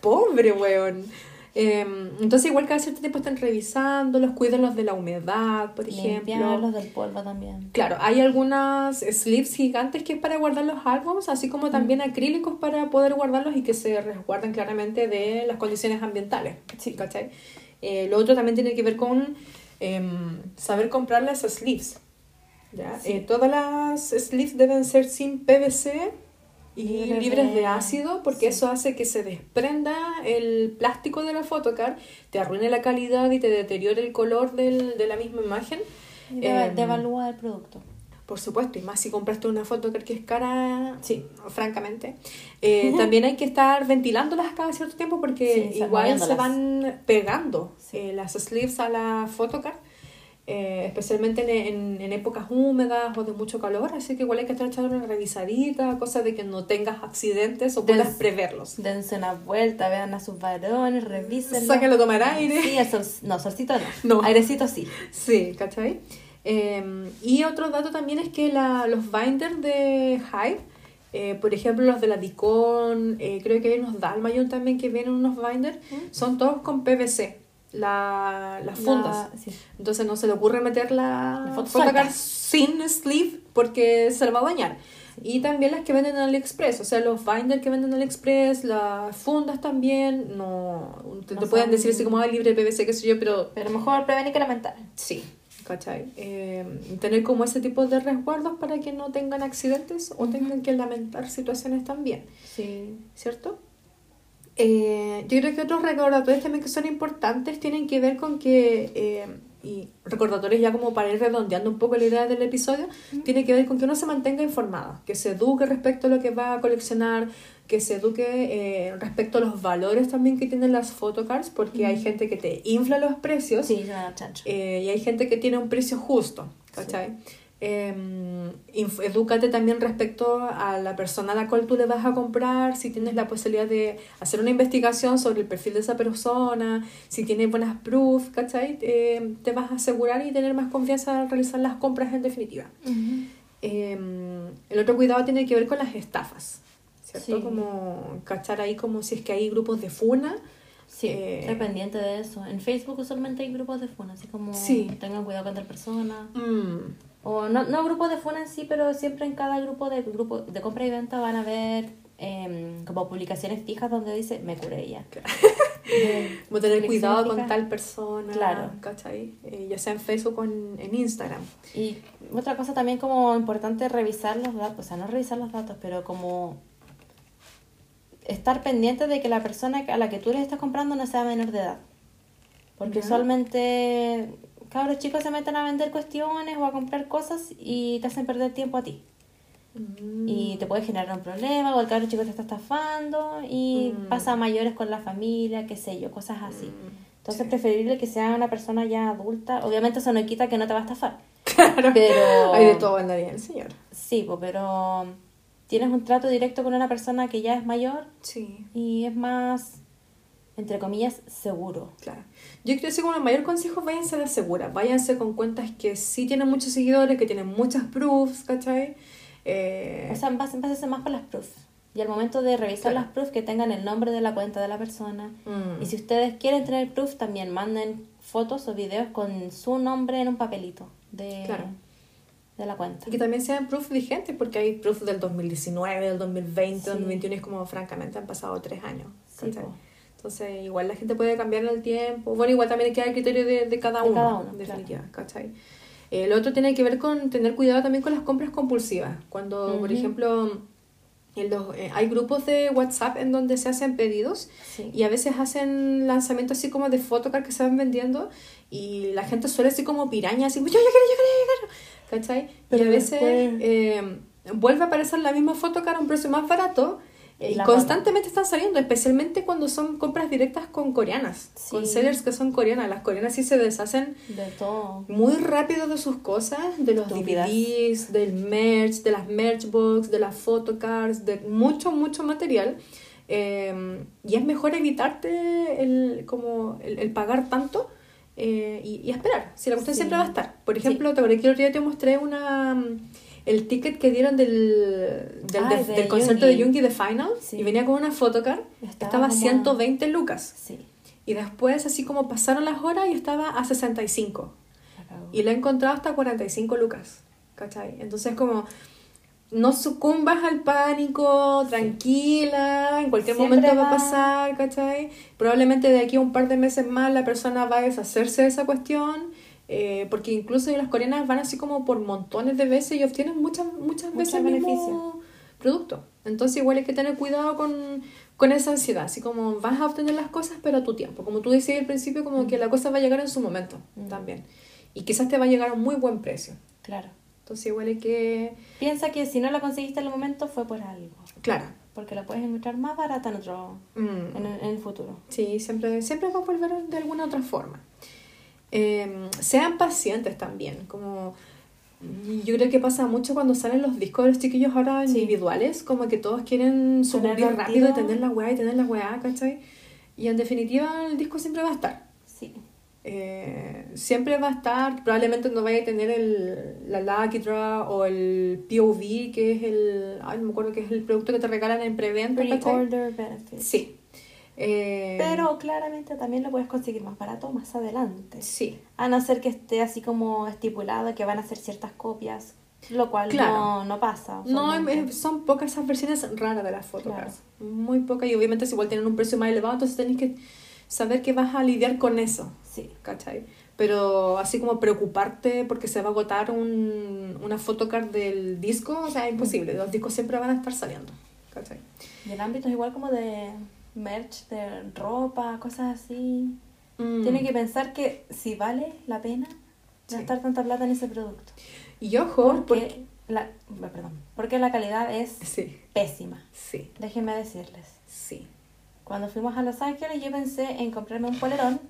Pobre, weón. Eh, entonces, igual cada cierto tiempo están revisándolos, cuídenlos de la humedad, por ejemplo. Limpiarlos del polvo también. Claro, hay algunas sleeves gigantes que es para guardar los álbumes, así como también acrílicos para poder guardarlos y que se resguarden claramente de las condiciones ambientales. Sí, ¿cachai? Eh, lo otro también tiene que ver con em, saber comprar las sleeves. ¿Ya? Sí. Eh, todas las sleeves deben ser sin PVC y Libres libres, de- ácido porque sí. eso hace que se desprenda el plástico de la photocard, te arruine la calidad y te deteriore el color del- de la misma imagen. Em, devalúa el producto. por supuesto, y más si compraste una photocard que es cara, Sí. francamente. Eh, [LAUGHS] también hay que estar ventilándolas cada cierto tiempo porque Sí, igual se van pegando Sí. eh, las sleeves a la photocard, eh, especialmente en, en- en épocas húmedas o de mucho calor, así que igual hay que estar echando una revisadita, cosa de que no tengas accidentes o puedas preverlos. Dense una vuelta, vean a sus varones, revisen. Sáquenlo tomar aire. Sí, el sol, no, solcito no. No. Airecito sí. Sí, ¿cachai? Eh, y otro dato también es que la, los binders de Hive, eh, por ejemplo los de la Dicon, eh, creo que hay unos Dalmayon también que vienen unos binders, son todos con PVC, la, las fundas. La- sí. Entonces no se le ocurre meter la, La foto photocard suelta. sin sleeve porque se le va a dañar. Y también las que venden en AliExpress, o sea, los binders que venden en AliExpress, las fundas también, no, te, No te pueden decir así como "Ah, libre PVC, qué sé yo, pero Pero mejor prevenir que lamentar. Sí, ¿cachai? Eh, tener como ese tipo de resguardos para que no tengan accidentes o tengan que lamentar situaciones también, Sí. ¿cierto? Eh, yo creo que otros recordatorios también que son importantes tienen que ver con que, eh, y recordatorios ya como para ir redondeando un poco la idea del episodio, tiene que ver con que uno se mantenga informado, que se eduque respecto a lo que va a coleccionar, que se eduque eh, respecto a los valores también que tienen las photocards, porque hay gente que te infla los precios Sí, eh, y hay gente que tiene un precio justo, ¿cachai? Em, inf- edúcate también respecto a la persona a la cual tú le vas a comprar, si tienes la posibilidad de hacer una investigación sobre el perfil de esa persona, si tiene buenas proof, ¿cachai? Eh, te vas a asegurar y tener más confianza al realizar las compras en definitiva. Eh, el otro cuidado tiene que ver con las estafas, ¿cierto? Sí. Como cachar ahí como si es que hay grupos de funa. Sí, Eh, estoy pendiente de eso. En Facebook usualmente hay grupos de funa, así como Sí. tengan cuidado con tal persona. Mm, O no, no grupos de funa en sí, pero siempre en cada grupo de grupo de compra y venta van a ver em, como publicaciones fijas donde dice me curé ya. Eh, [LAUGHS] Como tener publicaciones cuidado con tal persona, Claro. ¿cachai? Eh, ya sea en Facebook o en, en Instagram. Y otra cosa también como importante revisar los datos, o sea, no revisar los datos, pero como estar pendiente de que la persona a la que tú le estás comprando no sea menor de edad. Porque usualmente cabros chicos se meten a vender cuestiones o a comprar cosas y te hacen perder tiempo a ti. Y te puede generar un problema, o el cabro chico te está estafando y Mm. pasa a mayores con la familia, qué sé yo, cosas así. Mm, Entonces sí. preferible que sea una persona ya adulta. Obviamente eso no quita que no te va a estafar. [LAUGHS] Claro. Pero- Hay de todo en la vida del Señor. Sí, pero tienes un trato directo con una persona que ya es mayor Sí, y es más, entre comillas, seguro. claro. Yo creo que como el mayor consejo, váyanse a la segura. Váyanse con cuentas que sí tienen muchos seguidores, que tienen muchas proofs, ¿cachai? Eh, O sea, básese más por las proofs. Y al momento de revisar Claro. las proofs, que tengan el nombre de la cuenta de la persona. mm, Y si ustedes quieren tener proof, también manden fotos o videos con su nombre en un papelito de, Claro. de la cuenta. Y que también sean proof vigentes, porque hay proof del 2019, del 2020, Sí. 2021, y es como, francamente, han pasado tres años. Sí. Entonces, igual la gente puede cambiar en el tiempo. Bueno, igual también queda el criterio de, de cada De uno, cada uno, claro. definitiva, ¿cachai? El otro tiene que ver con tener cuidado también con las compras compulsivas. Cuando, por ejemplo, en los, eh, hay grupos de WhatsApp en donde se hacen pedidos Sí. y a veces hacen lanzamientos así como de photocard que se van vendiendo y la gente suele así como piraña, así, yo, yo quiero, yo quiero, yo quiero, ¿cachai? Pero y a veces después- eh, vuelve a aparecer la misma photocard a un precio más barato eh, Y constantemente están saliendo, especialmente cuando son compras directas con coreanas, con sellers que son coreanas. Las coreanas sí se deshacen De todo. muy rápido de sus cosas, de los Estúpidas. DVDs, del merch, de las merch box, de las photocards, de mucho, mucho material. Eh, y es mejor evitarte el, como el, el pagar tanto eh, y, y esperar. Si la cuestión Sí. siempre va a estar. Por Sí. ejemplo, te acuerdas que el otro día te mostré una el ticket que dieron del, del, Ah, de- de del concierto de. Yoongi de Final Sí. y venía con una photocard. Estaba a como- 120 lucas. Sí. Y después, así como pasaron las horas y estaba a 65. la cagó. Y la he encontrado hasta 45 lucas. ¿Cachai? Entonces, como no sucumbas al pánico, tranquila, en cualquier Siempre momento va a va- pasar, ¿cachai? Probablemente de aquí a un par de meses más la persona va a deshacerse de esa cuestión, eh, porque incluso las coreanas van así como por montones de veces y obtienen muchas, muchas veces el mismo producto. Entonces, igual hay que tener cuidado con, con esa ansiedad, así como vas a obtener las cosas, pero a tu tiempo. Como tú decías al principio, como que la cosa va a llegar en su momento Mm. también. Y quizás te va a llegar a un muy buen precio. Claro. Entonces igual hay que... Piensa que si no la conseguiste en el momento fue por algo. Claro. Porque la puedes encontrar más barata en otro Mm. en en el futuro. Sí, siempre, siempre va a volver de alguna otra forma. Eh, sean pacientes también, como yo creo que pasa mucho cuando salen los discos de los chiquillos ahora Sí. individuales, como que todos quieren al rápido y tener la weá y tener la weá, ¿cachai? Y en definitiva el disco siempre va a estar. Sí. Eh, siempre va a estar, probablemente no vaya a tener el, la Lucky Draw o el POV, que es el, ay, no me acuerdo que es el producto que te regalan en preventa. Pre-order benefits. Sí. Eh, Pero claramente también lo puedes conseguir más barato más adelante. Sí, A no ser que esté así como estipulado que van a hacer ciertas copias, lo cual Claro. no, no pasa. no, son pocas esas versiones raras de las fotocards. Muy pocas y obviamente si igual tienen un precio más elevado, entonces tenés que saber que vas a lidiar con eso, Sí. ¿cachai? Pero así como preocuparte porque se va a agotar un, una photocard del disco, o sea, es imposible. Los discos siempre van a estar saliendo, ¿cachai? Y el ámbito es igual como de merch, de ropa, cosas así. Mm. Tiene que pensar que si vale la pena Sí. gastar tanta plata en ese producto. Y ojo, Porque porque... la, perdón, porque la calidad es Sí, pésima. sí, Déjenme decirles. sí. Cuando fuimos a Los Ángeles yo pensé en comprarme un polerón,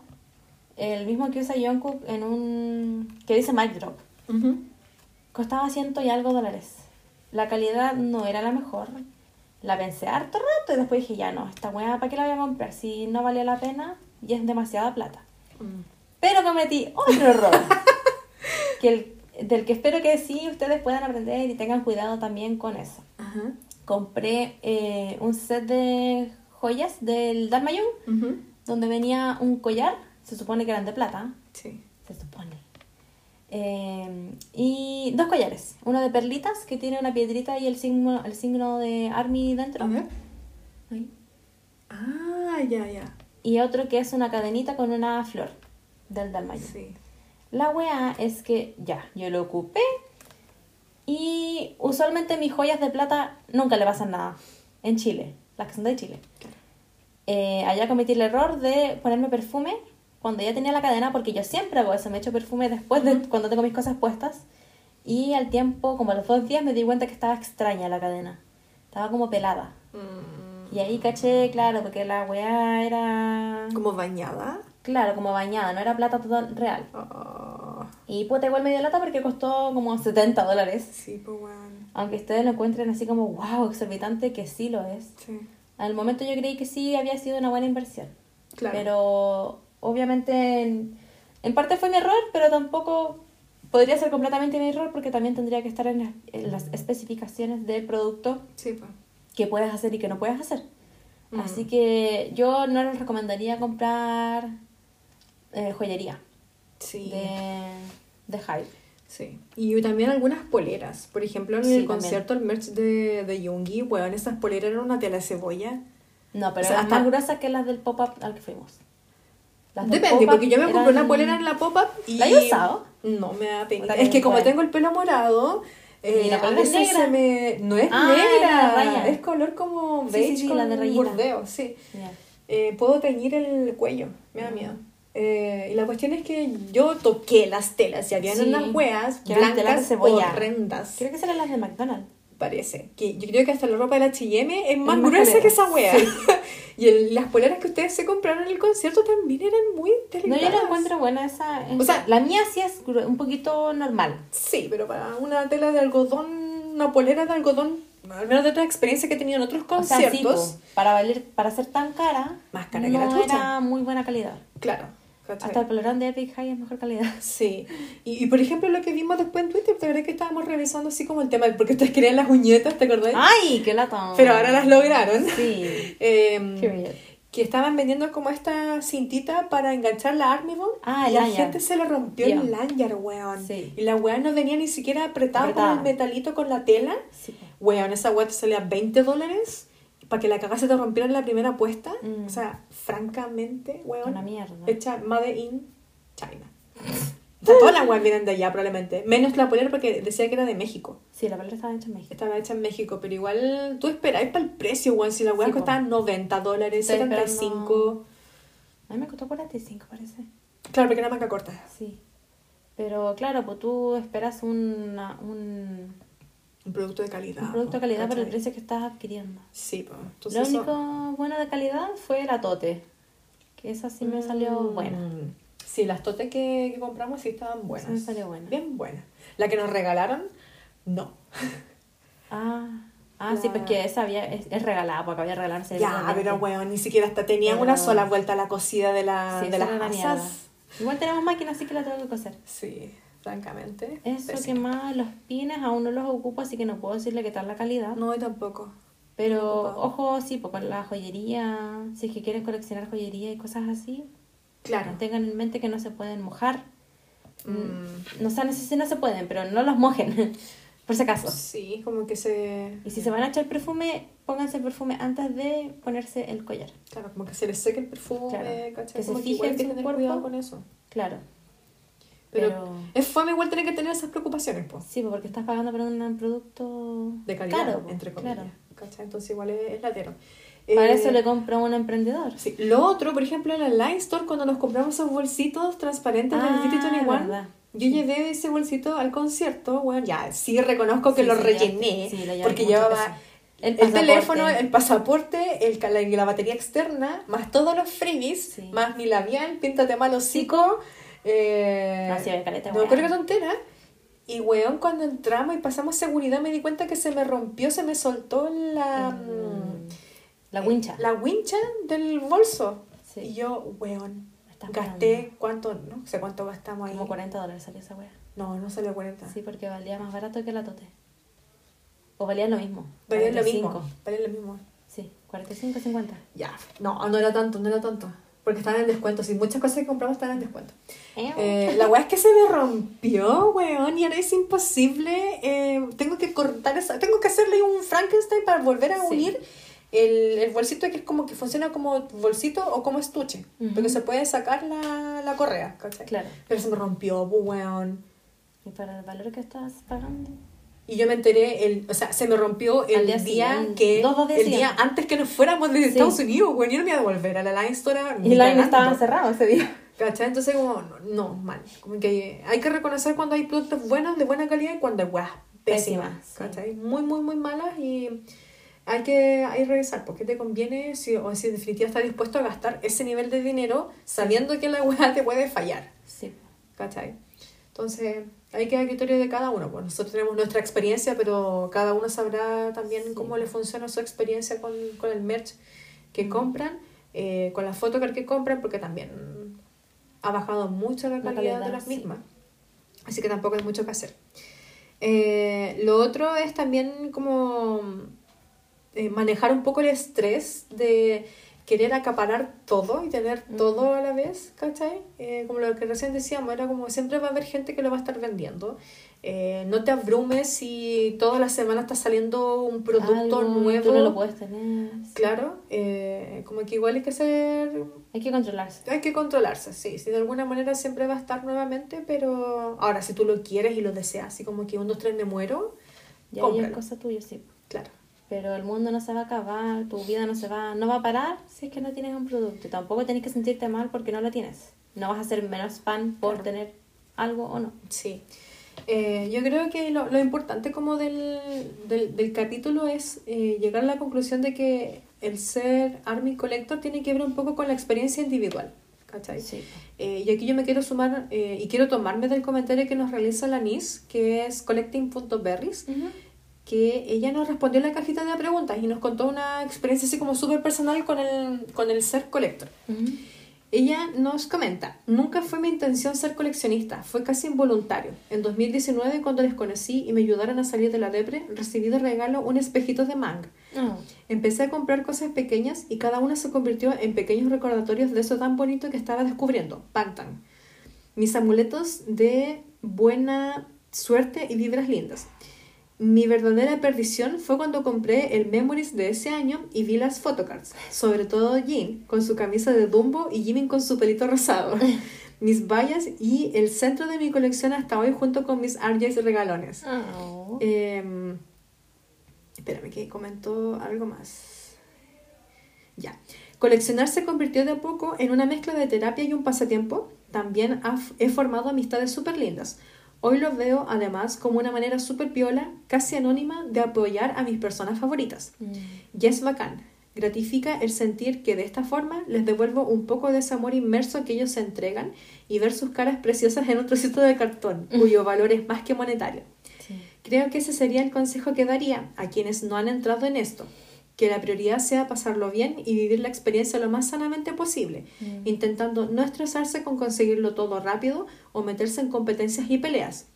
el mismo que usa Jungkook en un... que dice mic drop. Costaba ciento y algo dólares. La calidad no era la mejor. La pensé harto rato y después dije, ya no, esta weá, ¿para qué la voy a comprar? Si no valía la pena y es demasiada plata. Mm. Pero cometí otro error. [LAUGHS] que el- del que espero que sí ustedes puedan aprender y tengan cuidado también con eso. Ajá. Compré eh, un set de joyas del Ujú. donde venía un collar, se supone que eran de plata, Sí. se supone. Eh, y dos collares, uno de perlitas que tiene una piedrita y el signo, el signo de Army dentro. A ver. Ahí. Ah, ya, ya. Y otro que es una cadenita con una flor del Dalmayun. Sí. La weá es que ya, yo lo ocupé y usualmente mis joyas de plata nunca le pasan nada en Chile, las que son de Chile. Eh, allá cometí el error de ponerme perfume cuando ya tenía la cadena, porque yo siempre hago eso, me echo perfume después de cuando tengo mis cosas puestas. Y al tiempo, como a los dos días, me di cuenta que estaba extraña la cadena. Estaba como pelada. Mm. Y ahí caché, claro, porque la weá era... Como bañada. Claro, como bañada, no era plata total real. Oh, Y puta, igual me dio lata porque costó como 70 dólares. sí, pues weón. Aunque ustedes lo encuentren así como, wow, exorbitante, que sí lo es. Sí. Al momento yo creí que sí había sido una buena inversión. Claro. Pero obviamente en, en parte fue mi error, pero tampoco podría ser completamente mi error porque también tendría que estar en las, en las especificaciones del producto Sí, pues. que puedes hacer y que no puedes hacer. Mm. Así que yo no les recomendaría comprar eh, joyería Sí. de, de Hype. Sí. Y también algunas poleras. Por ejemplo, en Sí, el también. concierto, el merch de, de Yoongi, weón, esas poleras eran una tela de cebolla. No, pero O sea, eran hasta- más gruesas que las del pop-up al que fuimos. Las Depende, porque yo me compré una polera en la pop-up y... ¿La he usado? No, me da pena. Es que como tengo el pelo morado... eh, Y la a es veces negra. se me... No es Ah, negra, es color como Sí, beige sí, sí, con la de rayita. bordeo, sí. Ya. Eh, puedo teñir el cuello, me da miedo. Eh, y la cuestión es que yo toqué las telas y habían Sí, unas telas de blancas cebolla. horrendas. Creo que serán las de McDonald's. Parece. Que yo creo que hasta la ropa de la H&M es más más gruesa calera. que esa wea. [LAUGHS] y el- las poleras que ustedes se compraron en el concierto también eran muy No, delgadas. yo la encuentro buena esa. O sea- la mía sí es un poquito normal. Sí, pero para una tela de algodón, una polera de algodón, al menos de otra experiencia que he tenido en otros O sea, sí, conciertos, po, para valer, para ser tan cara, Más cara que no la chucha. era muy buena calidad. claro. ¿Cachai? Hasta el polerón de Epic High es mejor calidad. [LAUGHS] Sí, y, y por ejemplo lo que vimos después en Twitter, ¿te acuerdas que estábamos revisando así como el tema porque ustedes querían las uñetas, ¿te acordás? ¡Ay, qué lata! Pero ahora las lograron. Sí. [LAUGHS] Em, Period. que estaban vendiendo como esta cintita para enganchar la Army Bomb Ah, y la lanyard. gente se le rompió Yeah. el lanyard, weón. Sí. Y la weón no venía ni siquiera Apretada. con el metalito con la tela. Sí. Weón, esa weón te salía 20 dólares para que la cagada se te rompiera en la primera apuesta. Mm. O sea, francamente, weón. Una mierda. Hecha Made in China. O sea, todas las weas vienen de allá probablemente. Menos la polera porque decía que era de México. Sí, la polera estaba hecha en México. Estaba hecha en México, pero igual tú esperáis para el precio, weón. Si la weá Sí, costaba 90 dólares, Estoy 75. A mí me costó 45, parece. Claro, porque era manga corta. Sí. Pero claro, pues tú esperas una- un, Un producto de calidad. un producto de po, calidad por el ¿cachai? precio que estás adquiriendo. Sí, pues. Lo único bueno de calidad fue la tote. Que esa sí me salió buena. Sí, las totes que, que compramos sí estaban buenas. Sí me salió buena. Bien buenas. La que nos regalaron, no. [LAUGHS] Ah, ah sí, pues que esa había, es, es regalada, porque había regalarse. Ya, pero weón, ni siquiera hasta tenían Pero- una sola vuelta a la cosida de, la, Sí, de las era la mierda. asas. Igual tenemos máquina, así que la tengo que coser. Sí, francamente. Eso que más, los pines aún no los ocupo, así que no puedo decirle qué tal la calidad. No, yo tampoco. Pero ojo, sí, pues con la joyería, si es que quieren coleccionar joyería y cosas así, Claro. tengan en mente que no se pueden mojar. Mm. No sé, no sé si no se pueden, pero no los mojen, [LAUGHS] por si acaso. Sí, como que se. Y si se van a echar perfume, pónganse el perfume antes de ponerse el collar. Claro, como que se les seque el perfume, Claro. Que se fije en su cuerpo. con eso. Claro. Pero, Pero- es fome igual tener que tener esas preocupaciones, pues. Sí, porque estás pagando por un producto De calidad, caro, entre comillas. claro. ¿cachai? Entonces igual es, es latero. Para Eh, eso le compra a un emprendedor. Sí. Lo otro, por ejemplo, en la Line Store, cuando nos compramos esos bolsitos transparentes Ah, del 21, verdad. yo llevé ese bolsito al concierto, bueno, ya, sí reconozco que Sí, lo sí, rellené, sí, llevaste porque llevaba. El el, teléfono, el pasaporte, el, la, la batería externa, más todos los freebies, Sí. más mi labial, píntate mal hocico, eh, sí, había caleta, no weá. creo que tontera. Y weón, cuando entramos y pasamos seguridad me di cuenta que se me rompió, se me soltó la... mm, La wincha. La wincha del bolso. Sí. Y yo, weón, gasté, ¿cuánto? No sé cuánto gastamos ahí. Como 40 dólares salió esa wea. No, no salió 40. Sí, porque valía más barato que la tote. O valía lo mismo. Valía lo mismo. 45. Valía lo mismo. Sí, 45, 50. Ya, no, no era tanto, no era tanto. Porque estaban en descuento, sí, muchas cosas que compramos estaban en descuento. Eh, la weá es que se me rompió, weón, y ahora es imposible. eh, tengo que cortar esa. Tengo que hacerle un Frankenstein para volver a Sí. unir el, el bolsito que es como que funciona como bolsito o como estuche. Ujú. Porque se puede sacar la, la correa, ¿cachai? Claro. Pero se me rompió, pues, weón. ¿Y para el valor que estás pagando? Y yo me enteré, el, o sea, se me rompió el día día, que. Dos, dos el día antes que nos fuéramos de Sí. Estados Unidos, weón. Yo no me iba a devolver a la Line Store. Y la cagando. estaba cerrado ese día. ¿Cachai? Entonces, como, no, no, mal. Como que hay que reconocer cuando hay productos buenos, de buena calidad, y cuando hay weas pésimas. Pésimas, sí. ¿Cachai? Muy, muy, muy malas y hay que, hay que revisar porque te conviene si, o si en definitiva estás dispuesto a gastar ese nivel de dinero sabiendo que la wea te puede fallar. Sí. ¿Cachai? Entonces, hay que dar criterio de cada uno. Pues nosotros tenemos nuestra experiencia, pero cada uno sabrá también Sí. cómo le funciona su experiencia con, con el merch que Mm. compran, eh, con la photocard que compran, porque también ha bajado mucho la La calidad, calidad, de las sí. mismas. Así que tampoco hay mucho que hacer. Eh, lo otro es también como eh, manejar un poco el estrés de querer acaparar todo y tener todo a la vez, ¿cachai? Eh, como lo que recién decíamos, era como siempre va a haber gente que lo va a estar vendiendo. Eh, no te abrumes si toda la semana está saliendo un producto Algo, nuevo. Tú no lo puedes tener. Claro, eh, como que igual hay que ser Hay que controlarse. hay que controlarse, sí, sí, de alguna manera siempre va a estar nuevamente, pero ahora si tú lo quieres y lo deseas, así como que un, dos, tres, me muero, Ya ahí es cosa tuya, sí. Claro. Pero el mundo no se va a acabar, tu vida no se va, no va a parar si es que no tienes un producto. Y tampoco tienes que sentirte mal porque no lo tienes. No vas a ser menos fan por Claro. tener algo o no. Sí. Eh, yo creo que lo, lo importante como del, del, del capítulo es eh, llegar a la conclusión de que el ser Army Collector tiene que ver un poco con la experiencia individual. ¿Cachai? Sí. Eh, y aquí yo me quiero sumar eh, y quiero tomarme del comentario que nos realiza la NIS, que es collecting.berries, que ella nos respondió en la cajita de preguntas y nos contó una experiencia así como súper personal con el, con el ser colector. Ujú. Ella nos comenta, nunca fue mi intención ser coleccionista, fue casi involuntario. En 2019, cuando les conocí y me ayudaron a salir de la depre, recibí de regalo un espejito de manga. Ah, Empecé a comprar cosas pequeñas y cada una se convirtió en pequeños recordatorios de eso tan bonito que estaba descubriendo, Pantan. Mis amuletos de buena suerte y vibras lindas. Mi verdadera perdición fue cuando compré el Memories de ese año y vi las photocards, sobre todo Jean con su camisa de Dumbo y Jimin con su pelito rosado. [LAUGHS] Mis vallas y el centro de mi colección hasta hoy junto con mis RJs regalones. ah. Eh, espérame, que comentó algo más. Ya. Coleccionar se convirtió de a poco en una mezcla de terapia y un pasatiempo. También he formado amistades súper lindas. Hoy lo veo además como una manera súper piola, casi anónima, de apoyar a mis personas favoritas. Mm. Y es bacán. Gratifica el sentir que de esta forma les devuelvo un poco de ese amor inmerso que ellos se entregan y ver sus caras preciosas en un trocito de cartón, cuyo valor es más que monetario. Sí. Creo que ese sería el consejo que daría a quienes no han entrado en esto. Que la prioridad sea pasarlo bien y vivir la experiencia lo más sanamente posible, Mm. intentando no estresarse con conseguirlo todo rápido o meterse en competencias y peleas.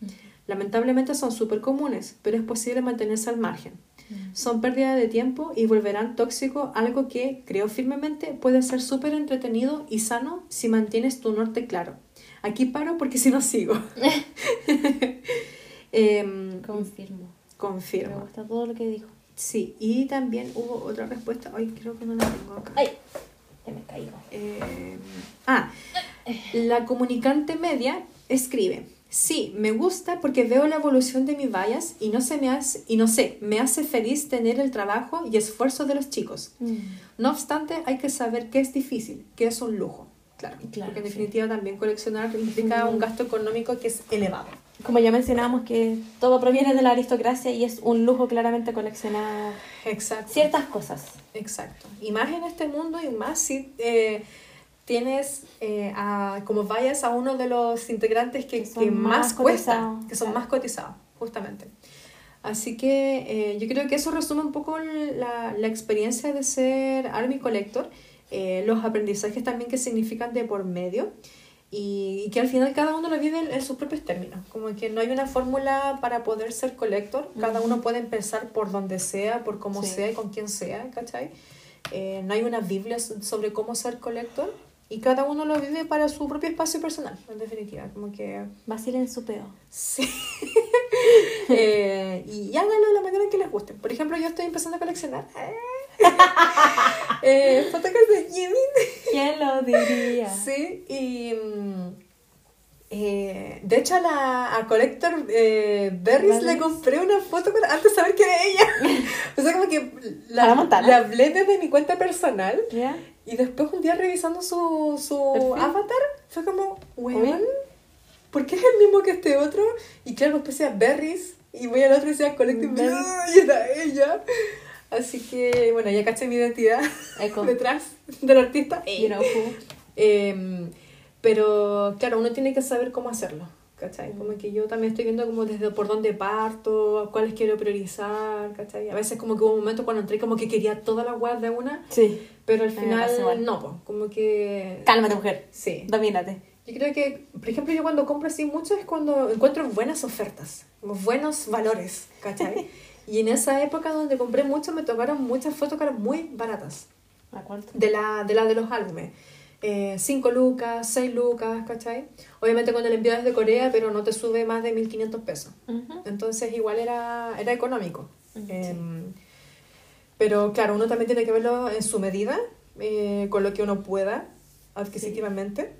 Lamentablemente son súper comunes, pero es posible mantenerse al margen. Mm. Son pérdida de tiempo y volverán tóxico algo que, creo firmemente, puede ser súper entretenido y sano si mantienes tu norte claro. Aquí paro porque si no sigo. [LAUGHS] [LAUGHS] Em, Confirmo. Me confirmo. gusta todo lo que dijo. Sí, y también hubo otra respuesta. Ay, creo que no la tengo acá. ¡Ay! Ya me caigo. Eh, ah, la comunicante media escribe. Sí, me gusta porque veo la evolución de mis vallas y no se me hace, y no sé, me hace feliz tener el trabajo y esfuerzo de los chicos. Mm. No obstante, hay que saber que es difícil, que es un lujo. Claro, Claro, porque en sí. definitiva también coleccionar implica un gasto económico que es elevado. Como ya mencionábamos que todo proviene de la aristocracia y es un lujo claramente coleccionar Exacto. ciertas cosas. Exacto. Y más en este mundo y más si eh, tienes eh, a, como vayas a uno de los integrantes que, Que que más, más cuesta, que son claro. más cotizados, justamente. Así que eh, yo creo que eso resume un poco la, la experiencia de ser Army Collector, eh, los aprendizajes también que significan de por medio y, y que al final cada uno lo vive en, en sus propios términos. Como que no hay una fórmula para poder ser collector, cada uno puede empezar por donde sea, por cómo Sí. sea y con quién sea, ¿cachai? Eh, no hay una Biblia so- sobre cómo ser collector y cada uno lo vive para su propio espacio personal, en definitiva. Como que Vacilen su peo. Sí. [LAUGHS] Eh, y háganlo de la manera en que les guste. Por ejemplo, yo estoy empezando a coleccionar eh, [LAUGHS] fotocards de Jimin. ¿Quién lo diría? Sí, y mm, eh, de hecho a la a Collector eh, Berries le compré una foto antes de saber que era ella. [LAUGHS] o sea, como que la, la hablé desde mi cuenta personal ¿Ya? y después un día revisando su, su avatar fue como, weón, ¿por qué es el mismo que este otro? Y claro, después decía Berries y voy al otro y decía Berries. Berries y era ella. Así que, bueno, ya caché mi identidad Eco. [LAUGHS] detrás del artista. You know who. Em, pero claro, uno tiene que saber cómo hacerlo. ¿Cachai? Como que yo también estoy viendo como desde por dónde parto, cuáles quiero priorizar, ¿cachai? A veces como que hubo un momento cuando entré como que quería todas las webs de una, Sí. pero al Me final igual. no, po, como que... Cálmate, mujer. Sí. Domínate. Yo creo que, por ejemplo, yo cuando compro así mucho es cuando encuentro buenas ofertas, buenos valores, ¿cachai? [LAUGHS] y en esa época donde compré mucho me tocaron muchas fotocards muy baratas ¿A cuánto? de la de, la de los álbumes. 5 lucas, 6 lucas, ¿cachai? Obviamente con el envío desde Corea, pero no te sube más de 1500 pesos. Ujú. Entonces igual era, era económico. Ujú, Em, pero claro, uno también tiene que verlo en su medida, eh, con lo que uno pueda adquisitivamente.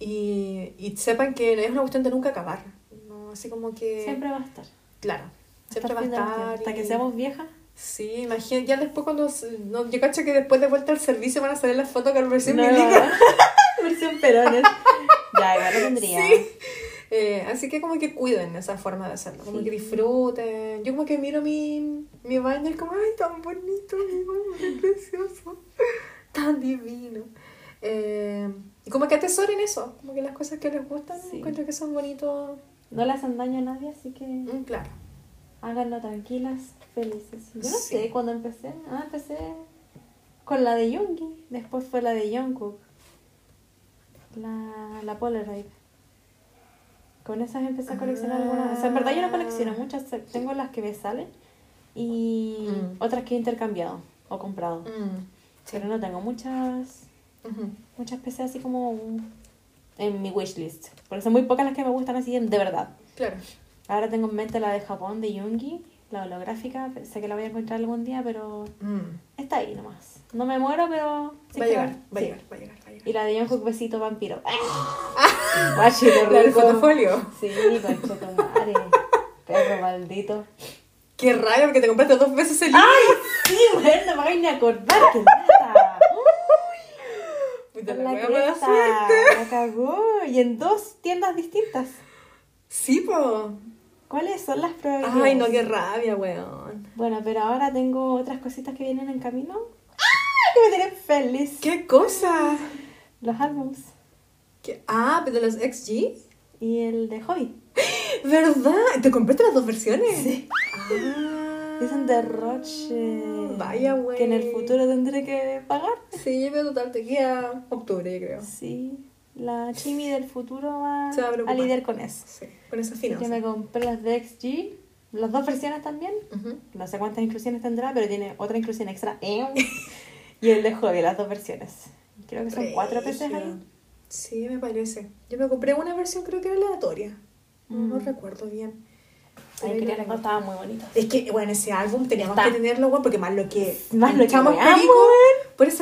Y, y sepan que es una cuestión de nunca acabar. ¿no? Así como que... Siempre va a estar. Claro. Siempre va a estar. Hasta y- que seamos viejas. Sí, imagínate, ya después cuando... No, yo cacho que después de vuelta al servicio van a salir las fotos con versión No. milico. [LAUGHS] [LAUGHS] Versión perones. ya, igual lo tendría. Sí. Eh, así que como que cuiden esa forma de hacerlo, como Sí. que disfruten. Yo como que miro mi, mi baño y como, ay, tan bonito, mi baño, qué precioso, [LAUGHS] tan divino. Eh, y como que atesoren eso, como que las cosas que les gustan, Sí. encuentro que son bonitos. No le hacen daño a nadie, así que Mm, claro. Háganlo tranquilas, felices. Yo no Sí. sé cuándo empecé. Ah, empecé con la de Yoongi. Después fue la de Jungkook. La, la Polaroid. Con esas empecé a coleccionar Ah. algunas. O sea, en verdad yo no colecciono muchas. Tengo las que me salen y Mm. otras que he intercambiado o comprado. Mm, Pero no tengo muchas muchas PCs así como en mi wishlist. Porque son muy pocas las que me gustan así de verdad. Claro. Ahora tengo en mente la de Japón, de Yoongi, la holográfica. Sé que la voy a encontrar algún día, pero Mm. está ahí nomás. No me muero, pero... sí va a llegar, va a sí. llegar, va a llegar, va a llegar. Y la de Jungkook Besito Vampiro. [LAUGHS] [LAUGHS] Guachi, qué La del rico. fotofolio. Sí, concha tu madre. Perro maldito. Qué raro porque te compraste dos veces el libro. Sí, bueno, no me hagáis ni acordar. ¡Qué lata! Puta, la la mala suerte. La cagó. Y en dos tiendas distintas. Sí, po. ¿Cuáles son las probabilidades? Ay, no, qué rabia, weón. Bueno, pero ahora tengo otras cositas que vienen en camino. ¡Ah! Que me tienen feliz. ¿Qué cosa? Los álbums. ¿Qué? Ah, pero los XG. Y el de Hobby. [GASPS] ¿Verdad? ¿Te compraste las dos versiones? Sí. Ah. Dicen derroche. Vaya, güey. Que en el futuro tendré que pagar. Sí, pero total, te queda octubre, yo creo. Sí. La Chimi del futuro va Se va a a, lidiar con eso. Sí, con esa Así que me compré las de XG. Las dos versiones también. No sé cuántas inclusiones tendrá, pero tiene otra inclusión extra. [LAUGHS] y el de Hobby, las dos versiones. Creo que son cuatro peces ahí. Sí, me parece. Yo me compré una versión, creo que era aleatoria. No, no Mm. recuerdo bien. Ay, quería la estaban muy bonitas. Es que, bueno, ese álbum teníamos Está. que tenerlo, weón, porque más lo que. Más lo que echamos perico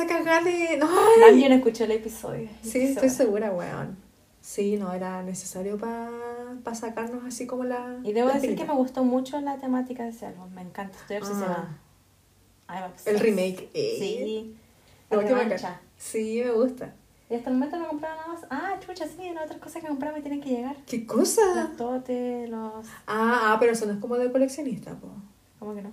esa cagada de. No, También escuché el episodio. Sí, estoy segura, weón. Sí, no era necesario para sacarnos así como la. Y debo la decir que me gustó mucho la temática de ese álbum. Me encanta, estoy obsesionada. Obsessed. El remake. eh. Sí. La revancha. Sí, me gusta. Y hasta el momento no he comprado nada más. Ah, chucha, sí, las otras cosas que compraba me tienen que llegar. ¿Qué cosa? Los totes, los... Ah, ah, pero eso no es como de coleccionista, po. ¿Cómo que no?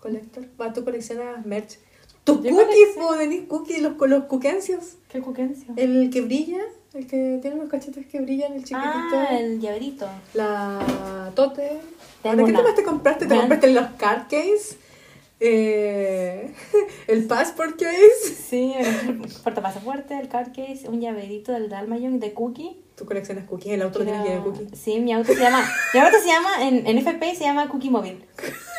Colector. Va, tú coleccionas merch. Tus cookies, po, Denise Cookies, los, los cuquencios. ¿Qué cuquencio? El que brilla, el que tiene los cachetes que brillan, el chiquitito. Ah, el llaverito. La Tote. Ahora, ¿Qué más te compraste? ¿Te compraste los card case? Eh, [LAUGHS] el passport case. Sí, el portapasaporte, el card case, un llaverito del Dalmayon de Cookie. Tú coleccionas cookies, el auto lo tiene Era- lleno de cookies. Sí, mi auto se llama. Mi auto se llama, en, en FP se llama Cookie Móvil. [LAUGHS]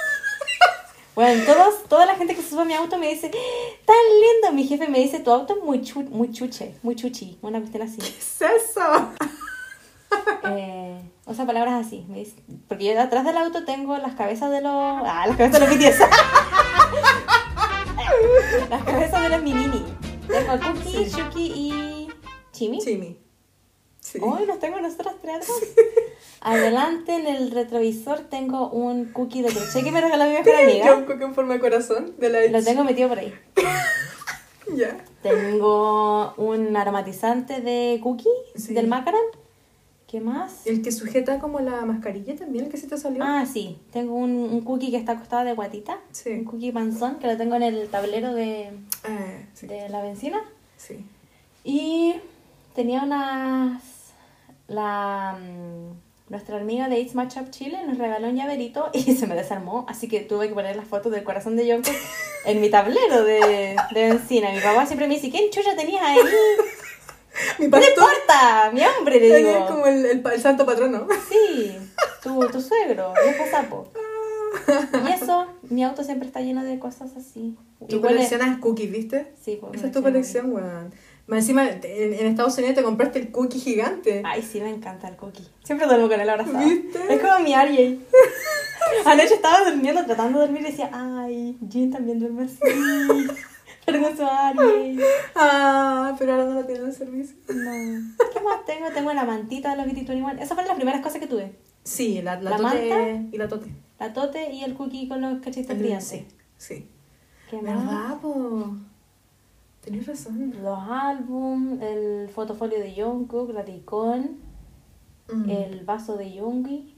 Bueno, todos, toda la gente que se sube a mi auto me dice, tan lindo. Mi jefe me dice, tu auto es muy, chu- muy chuche, muy chuchi. Una cuestión así. ¿Qué es eso? [LAUGHS] Eh, usa palabras así. Me dice, porque yo atrás del auto tengo las cabezas de los. Ah, las cabezas de los BTS. [LAUGHS] las cabezas de los Minini. Tengo a Cookie, Sí. Shuki y. Chimi. Chimi. Sí. Hoy los tengo nosotras tres. Adelante en el retrovisor tengo un cookie de crochet que me regaló mi mejor [LAUGHS] Yo amiga. un cookie en forma de corazón de la Lo tengo metido por ahí. [LAUGHS] Ya. Tengo un aromatizante de cookie Sí. del Macaron. ¿Qué más? El que sujeta como la mascarilla también, el que se te salió. Ah, sí. Tengo un, un cookie que está acostado de guatita. Sí. Un cookie panzón que lo tengo en el tablero de, Ah, sí. de la benzina. sí. Y tenía unas. La. mm, nuestra amiga de It's Match Up Chile nos regaló un llaverito y se me desarmó. Así que tuve que poner las fotos del corazón de Jungkook en mi tablero de, de benzina. Mi papá siempre me dice: ¿Quién chucha tenías ahí? Mi ¿Qué te pastor importa? Mi hombre, le es digo. como el, el, santo patrono. Sí, tu, tu suegro, viejo sapo. Y eso, mi auto siempre está lleno de cosas así. Tú es- coleccionas cookies, ¿viste? Sí, pues, Esa es tu colección, weón. Más encima, en, Estados Unidos te compraste el cookie gigante. Ay, sí, me encanta el cookie. Siempre duermo con él abrazado. ¿Viste? Es como mi RJ. [LAUGHS] Anoche estaba durmiendo, tratando de dormir y decía, ay, Jean también duerme así. [LAUGHS] Su RJ. Ah, pero ahora no lo tienen en servicio. No. ¿Qué más tengo? Tengo la mantita de los BT21. Esas fueron las primeras cosas que tuve. Sí, la, la, ¿La tote manta? y la tote. La tote y el cookie con los cachitos brillantes. Sí, sí. ¿Qué más? ¿Verdad, po? Tenés razón. Los álbum, el fotofolio de Jungkook, la icon, Mm. el vaso de Yoongi,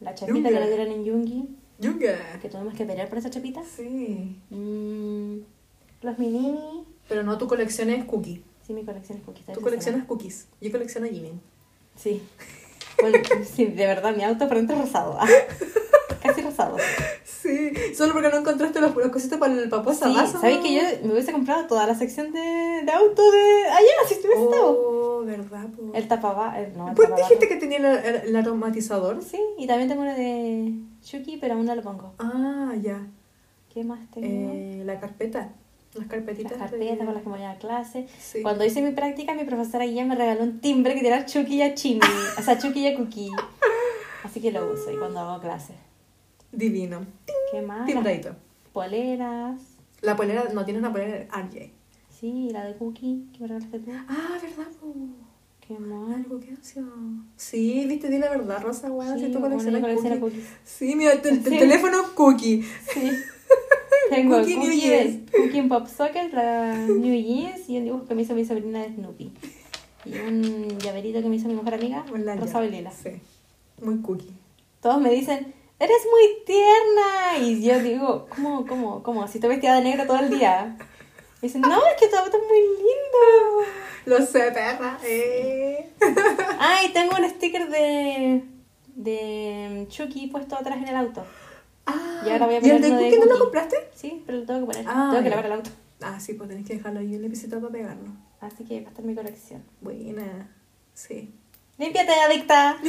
la chapita que le dieron en Yoongi, Yuga. que tuvimos que pelear por esa chapita. Sí. Mm, los mini. Pero no, tu colección es cookie. Sí, mi colección es cookies. Tú coleccionas cookies. Yo colecciono Jimin. Sí. [LAUGHS] Bueno, sí, de verdad, mi auto frente es rosado. [LAUGHS] Casi rosado. Sí, solo porque no encontraste los, los cositas para el papá Sí. ¿sabéis que yo me hubiese comprado toda la sección de, de auto de allá si estuviese estado? Oh, verdad, po. El tapaba, el, no, el ¿Pues dijiste que tenía el, el- el aromatizador? Sí, y también tengo una de Chucky, pero aún no lo pongo. Ah, ya. ¿Qué más tengo? Eh, la carpeta. Las Las carpetitas. carpetas de- con las que me voy a clase. Sí. Cuando hice mi práctica, mi profesora guía me regaló un timbre que tiene a Chucky y a Chimi. o sea, Chucky y a Cookie. [LAUGHS] Así que lo uso y cuando hago clase. Divino. ¿Qué más? Timbradito. poleras. La polera, no, tiene una polera de RJ. Sí, la de Cookie que me regalaste tú. Ah, ¿verdad, po? ¿Qué más? Algo que hace. Sí, viste, di la verdad, Rosa, weón. Sí, si tú coleccionas cookies. Sí, mira, el, el [LAUGHS] Sí. teléfono cookie. Sí. [LAUGHS] Tengo Cookie Cookie, New Jeans. Cookie en Pop Socket, la New Jeans y un dibujo que me hizo mi sobrina de Snoopy. Y un llaverito que me hizo mi mejor amiga. Rosa Lila. Sí, muy cookie. Todos me dicen, eres muy tierna. Y yo digo, ¿cómo, cómo, cómo? Si estoy vestida de negro todo el día. Me dicen, no, es que tu auto es muy lindo. Lo sé, perra. Eh. [LAUGHS] Ay, tengo un sticker de, de Chucky puesto atrás en el auto. Ah, Y ahora voy a ¿y el poner de cookie no lo compraste? Sí, pero lo tengo que poner. Ah, tengo que lavar el auto. Ah, sí, pues tenés que dejarlo ahí en el para pegarlo. Así que va a estar mi colección. Buena. Sí. ¡Límpiate, adicta! [LAUGHS]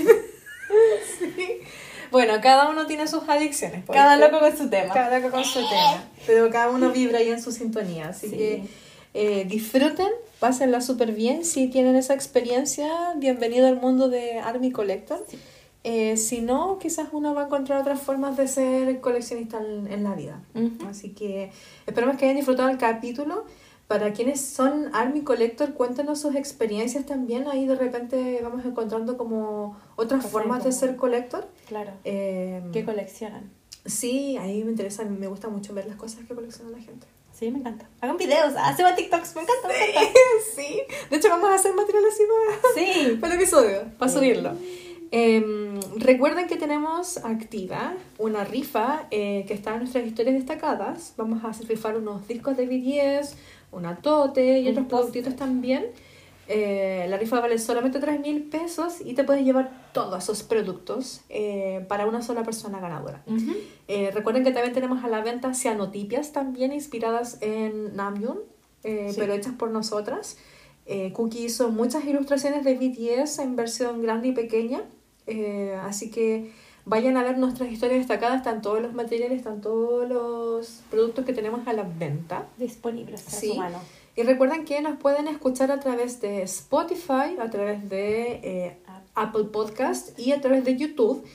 Bueno, cada uno tiene sus adicciones. Cada loco con su tema. Cada loco con su tema. Pero cada uno vibra ahí en su sintonía. Así Sí. que eh, disfruten, pásenla súper bien. Si tienen esa experiencia, bienvenido al mundo de Army Collector. Eh, si no, quizás uno va a encontrar otras formas de ser coleccionista en, en la vida. Así que esperamos que hayan disfrutado el capítulo. Para quienes son Army Collector, cuéntenos sus experiencias también. Ahí de repente vamos encontrando como otras Cosas formas de ser collector. Claro. Eh, ¿Qué coleccionan? Sí, ahí me interesa, me gusta mucho ver las cosas que colecciona la gente. Sí, me encanta. Hagan videos, hacemos TikToks, me encanta, me encanta. sí, [LAUGHS] de hecho vamos a hacer material así para, Sí. [LAUGHS] para el episodio, para subirlo. Em, recuerden que tenemos activa una rifa eh, que está en nuestras historias destacadas. Vamos a rifar unos discos de BTS, una tote y otros productitos también. Eh, la rifa vale solamente 3 mil pesos y te puedes llevar todos esos productos eh, para una sola persona ganadora. Eh, recuerden que también tenemos a la venta cianotipias también inspiradas en Namjoon, Sí. pero hechas por nosotras. Cookie hizo muchas ilustraciones de BTS en versión grande y pequeña, así que vayan a ver nuestras historias destacadas, están todos los materiales, están todos los productos que tenemos a la venta. Disponibles para Sí. su mano. Y recuerden que nos pueden escuchar a través de Spotify, a través de eh, Apple Podcast y a través de YouTube.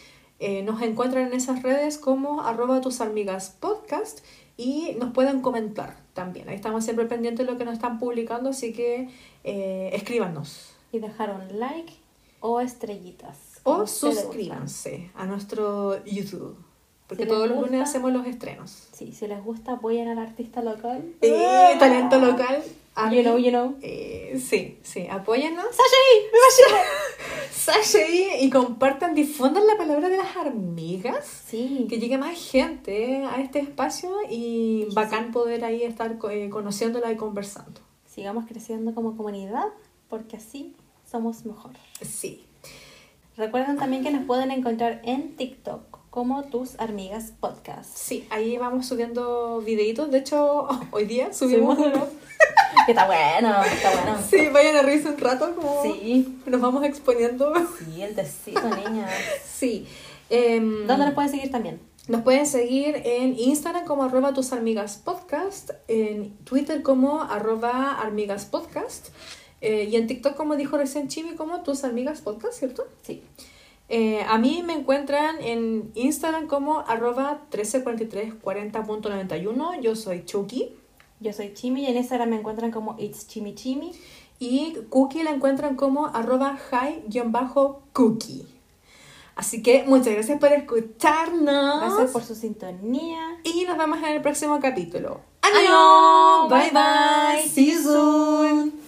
Eh, nos encuentran en esas redes como arroba tus amigas podcast y nos pueden comentar también. Ahí estamos siempre pendientes de lo que nos están publicando, así que eh, escríbanos. Y dejar un like o estrellitas. O suscríbanse a nuestro YouTube, porque Si todos los lunes hacemos los estrenos. Sí, si les gusta, apoyen al artista local. Eh, talento local. You know, you know. Eh, sí, sí, apóyennos. ¡Sashay! Sashay y compartan, difundan la palabra de las amigas. Sí. Que llegue más gente a este espacio y bacán poder ahí estar eh, conociéndola y conversando. Sigamos creciendo como comunidad porque así somos mejor. Sí. Recuerden también que nos pueden encontrar en TikTok como tus amigas podcast. Sí, ahí vamos subiendo videitos. De hecho, [LAUGHS] hoy día subimos Subimos uno. [LAUGHS] Que está bueno, está bueno. Sí, vayan a reírse un rato como Sí. nos vamos exponiendo. Sí, el tecito, niña. Sí. Em, ¿Dónde nos pueden seguir también? Nos pueden seguir en Instagram como arroba tus amigas podcast, en Twitter como arroba amigas podcast eh, y en TikTok como dijo recién Chibi como tus amigas podcast, ¿cierto? Sí. Eh, a mí me encuentran en Instagram como arroba 134340.91, yo soy Chucky Yo soy Chimi y en Instagram me encuentran como It's Chimi Chimi. y Cookie la encuentran como arroba high-cookie. Así que muchas gracias por escucharnos. Gracias por su sintonía. Y nos vemos en el próximo capítulo. ¡Adiós! Bye bye. See you soon.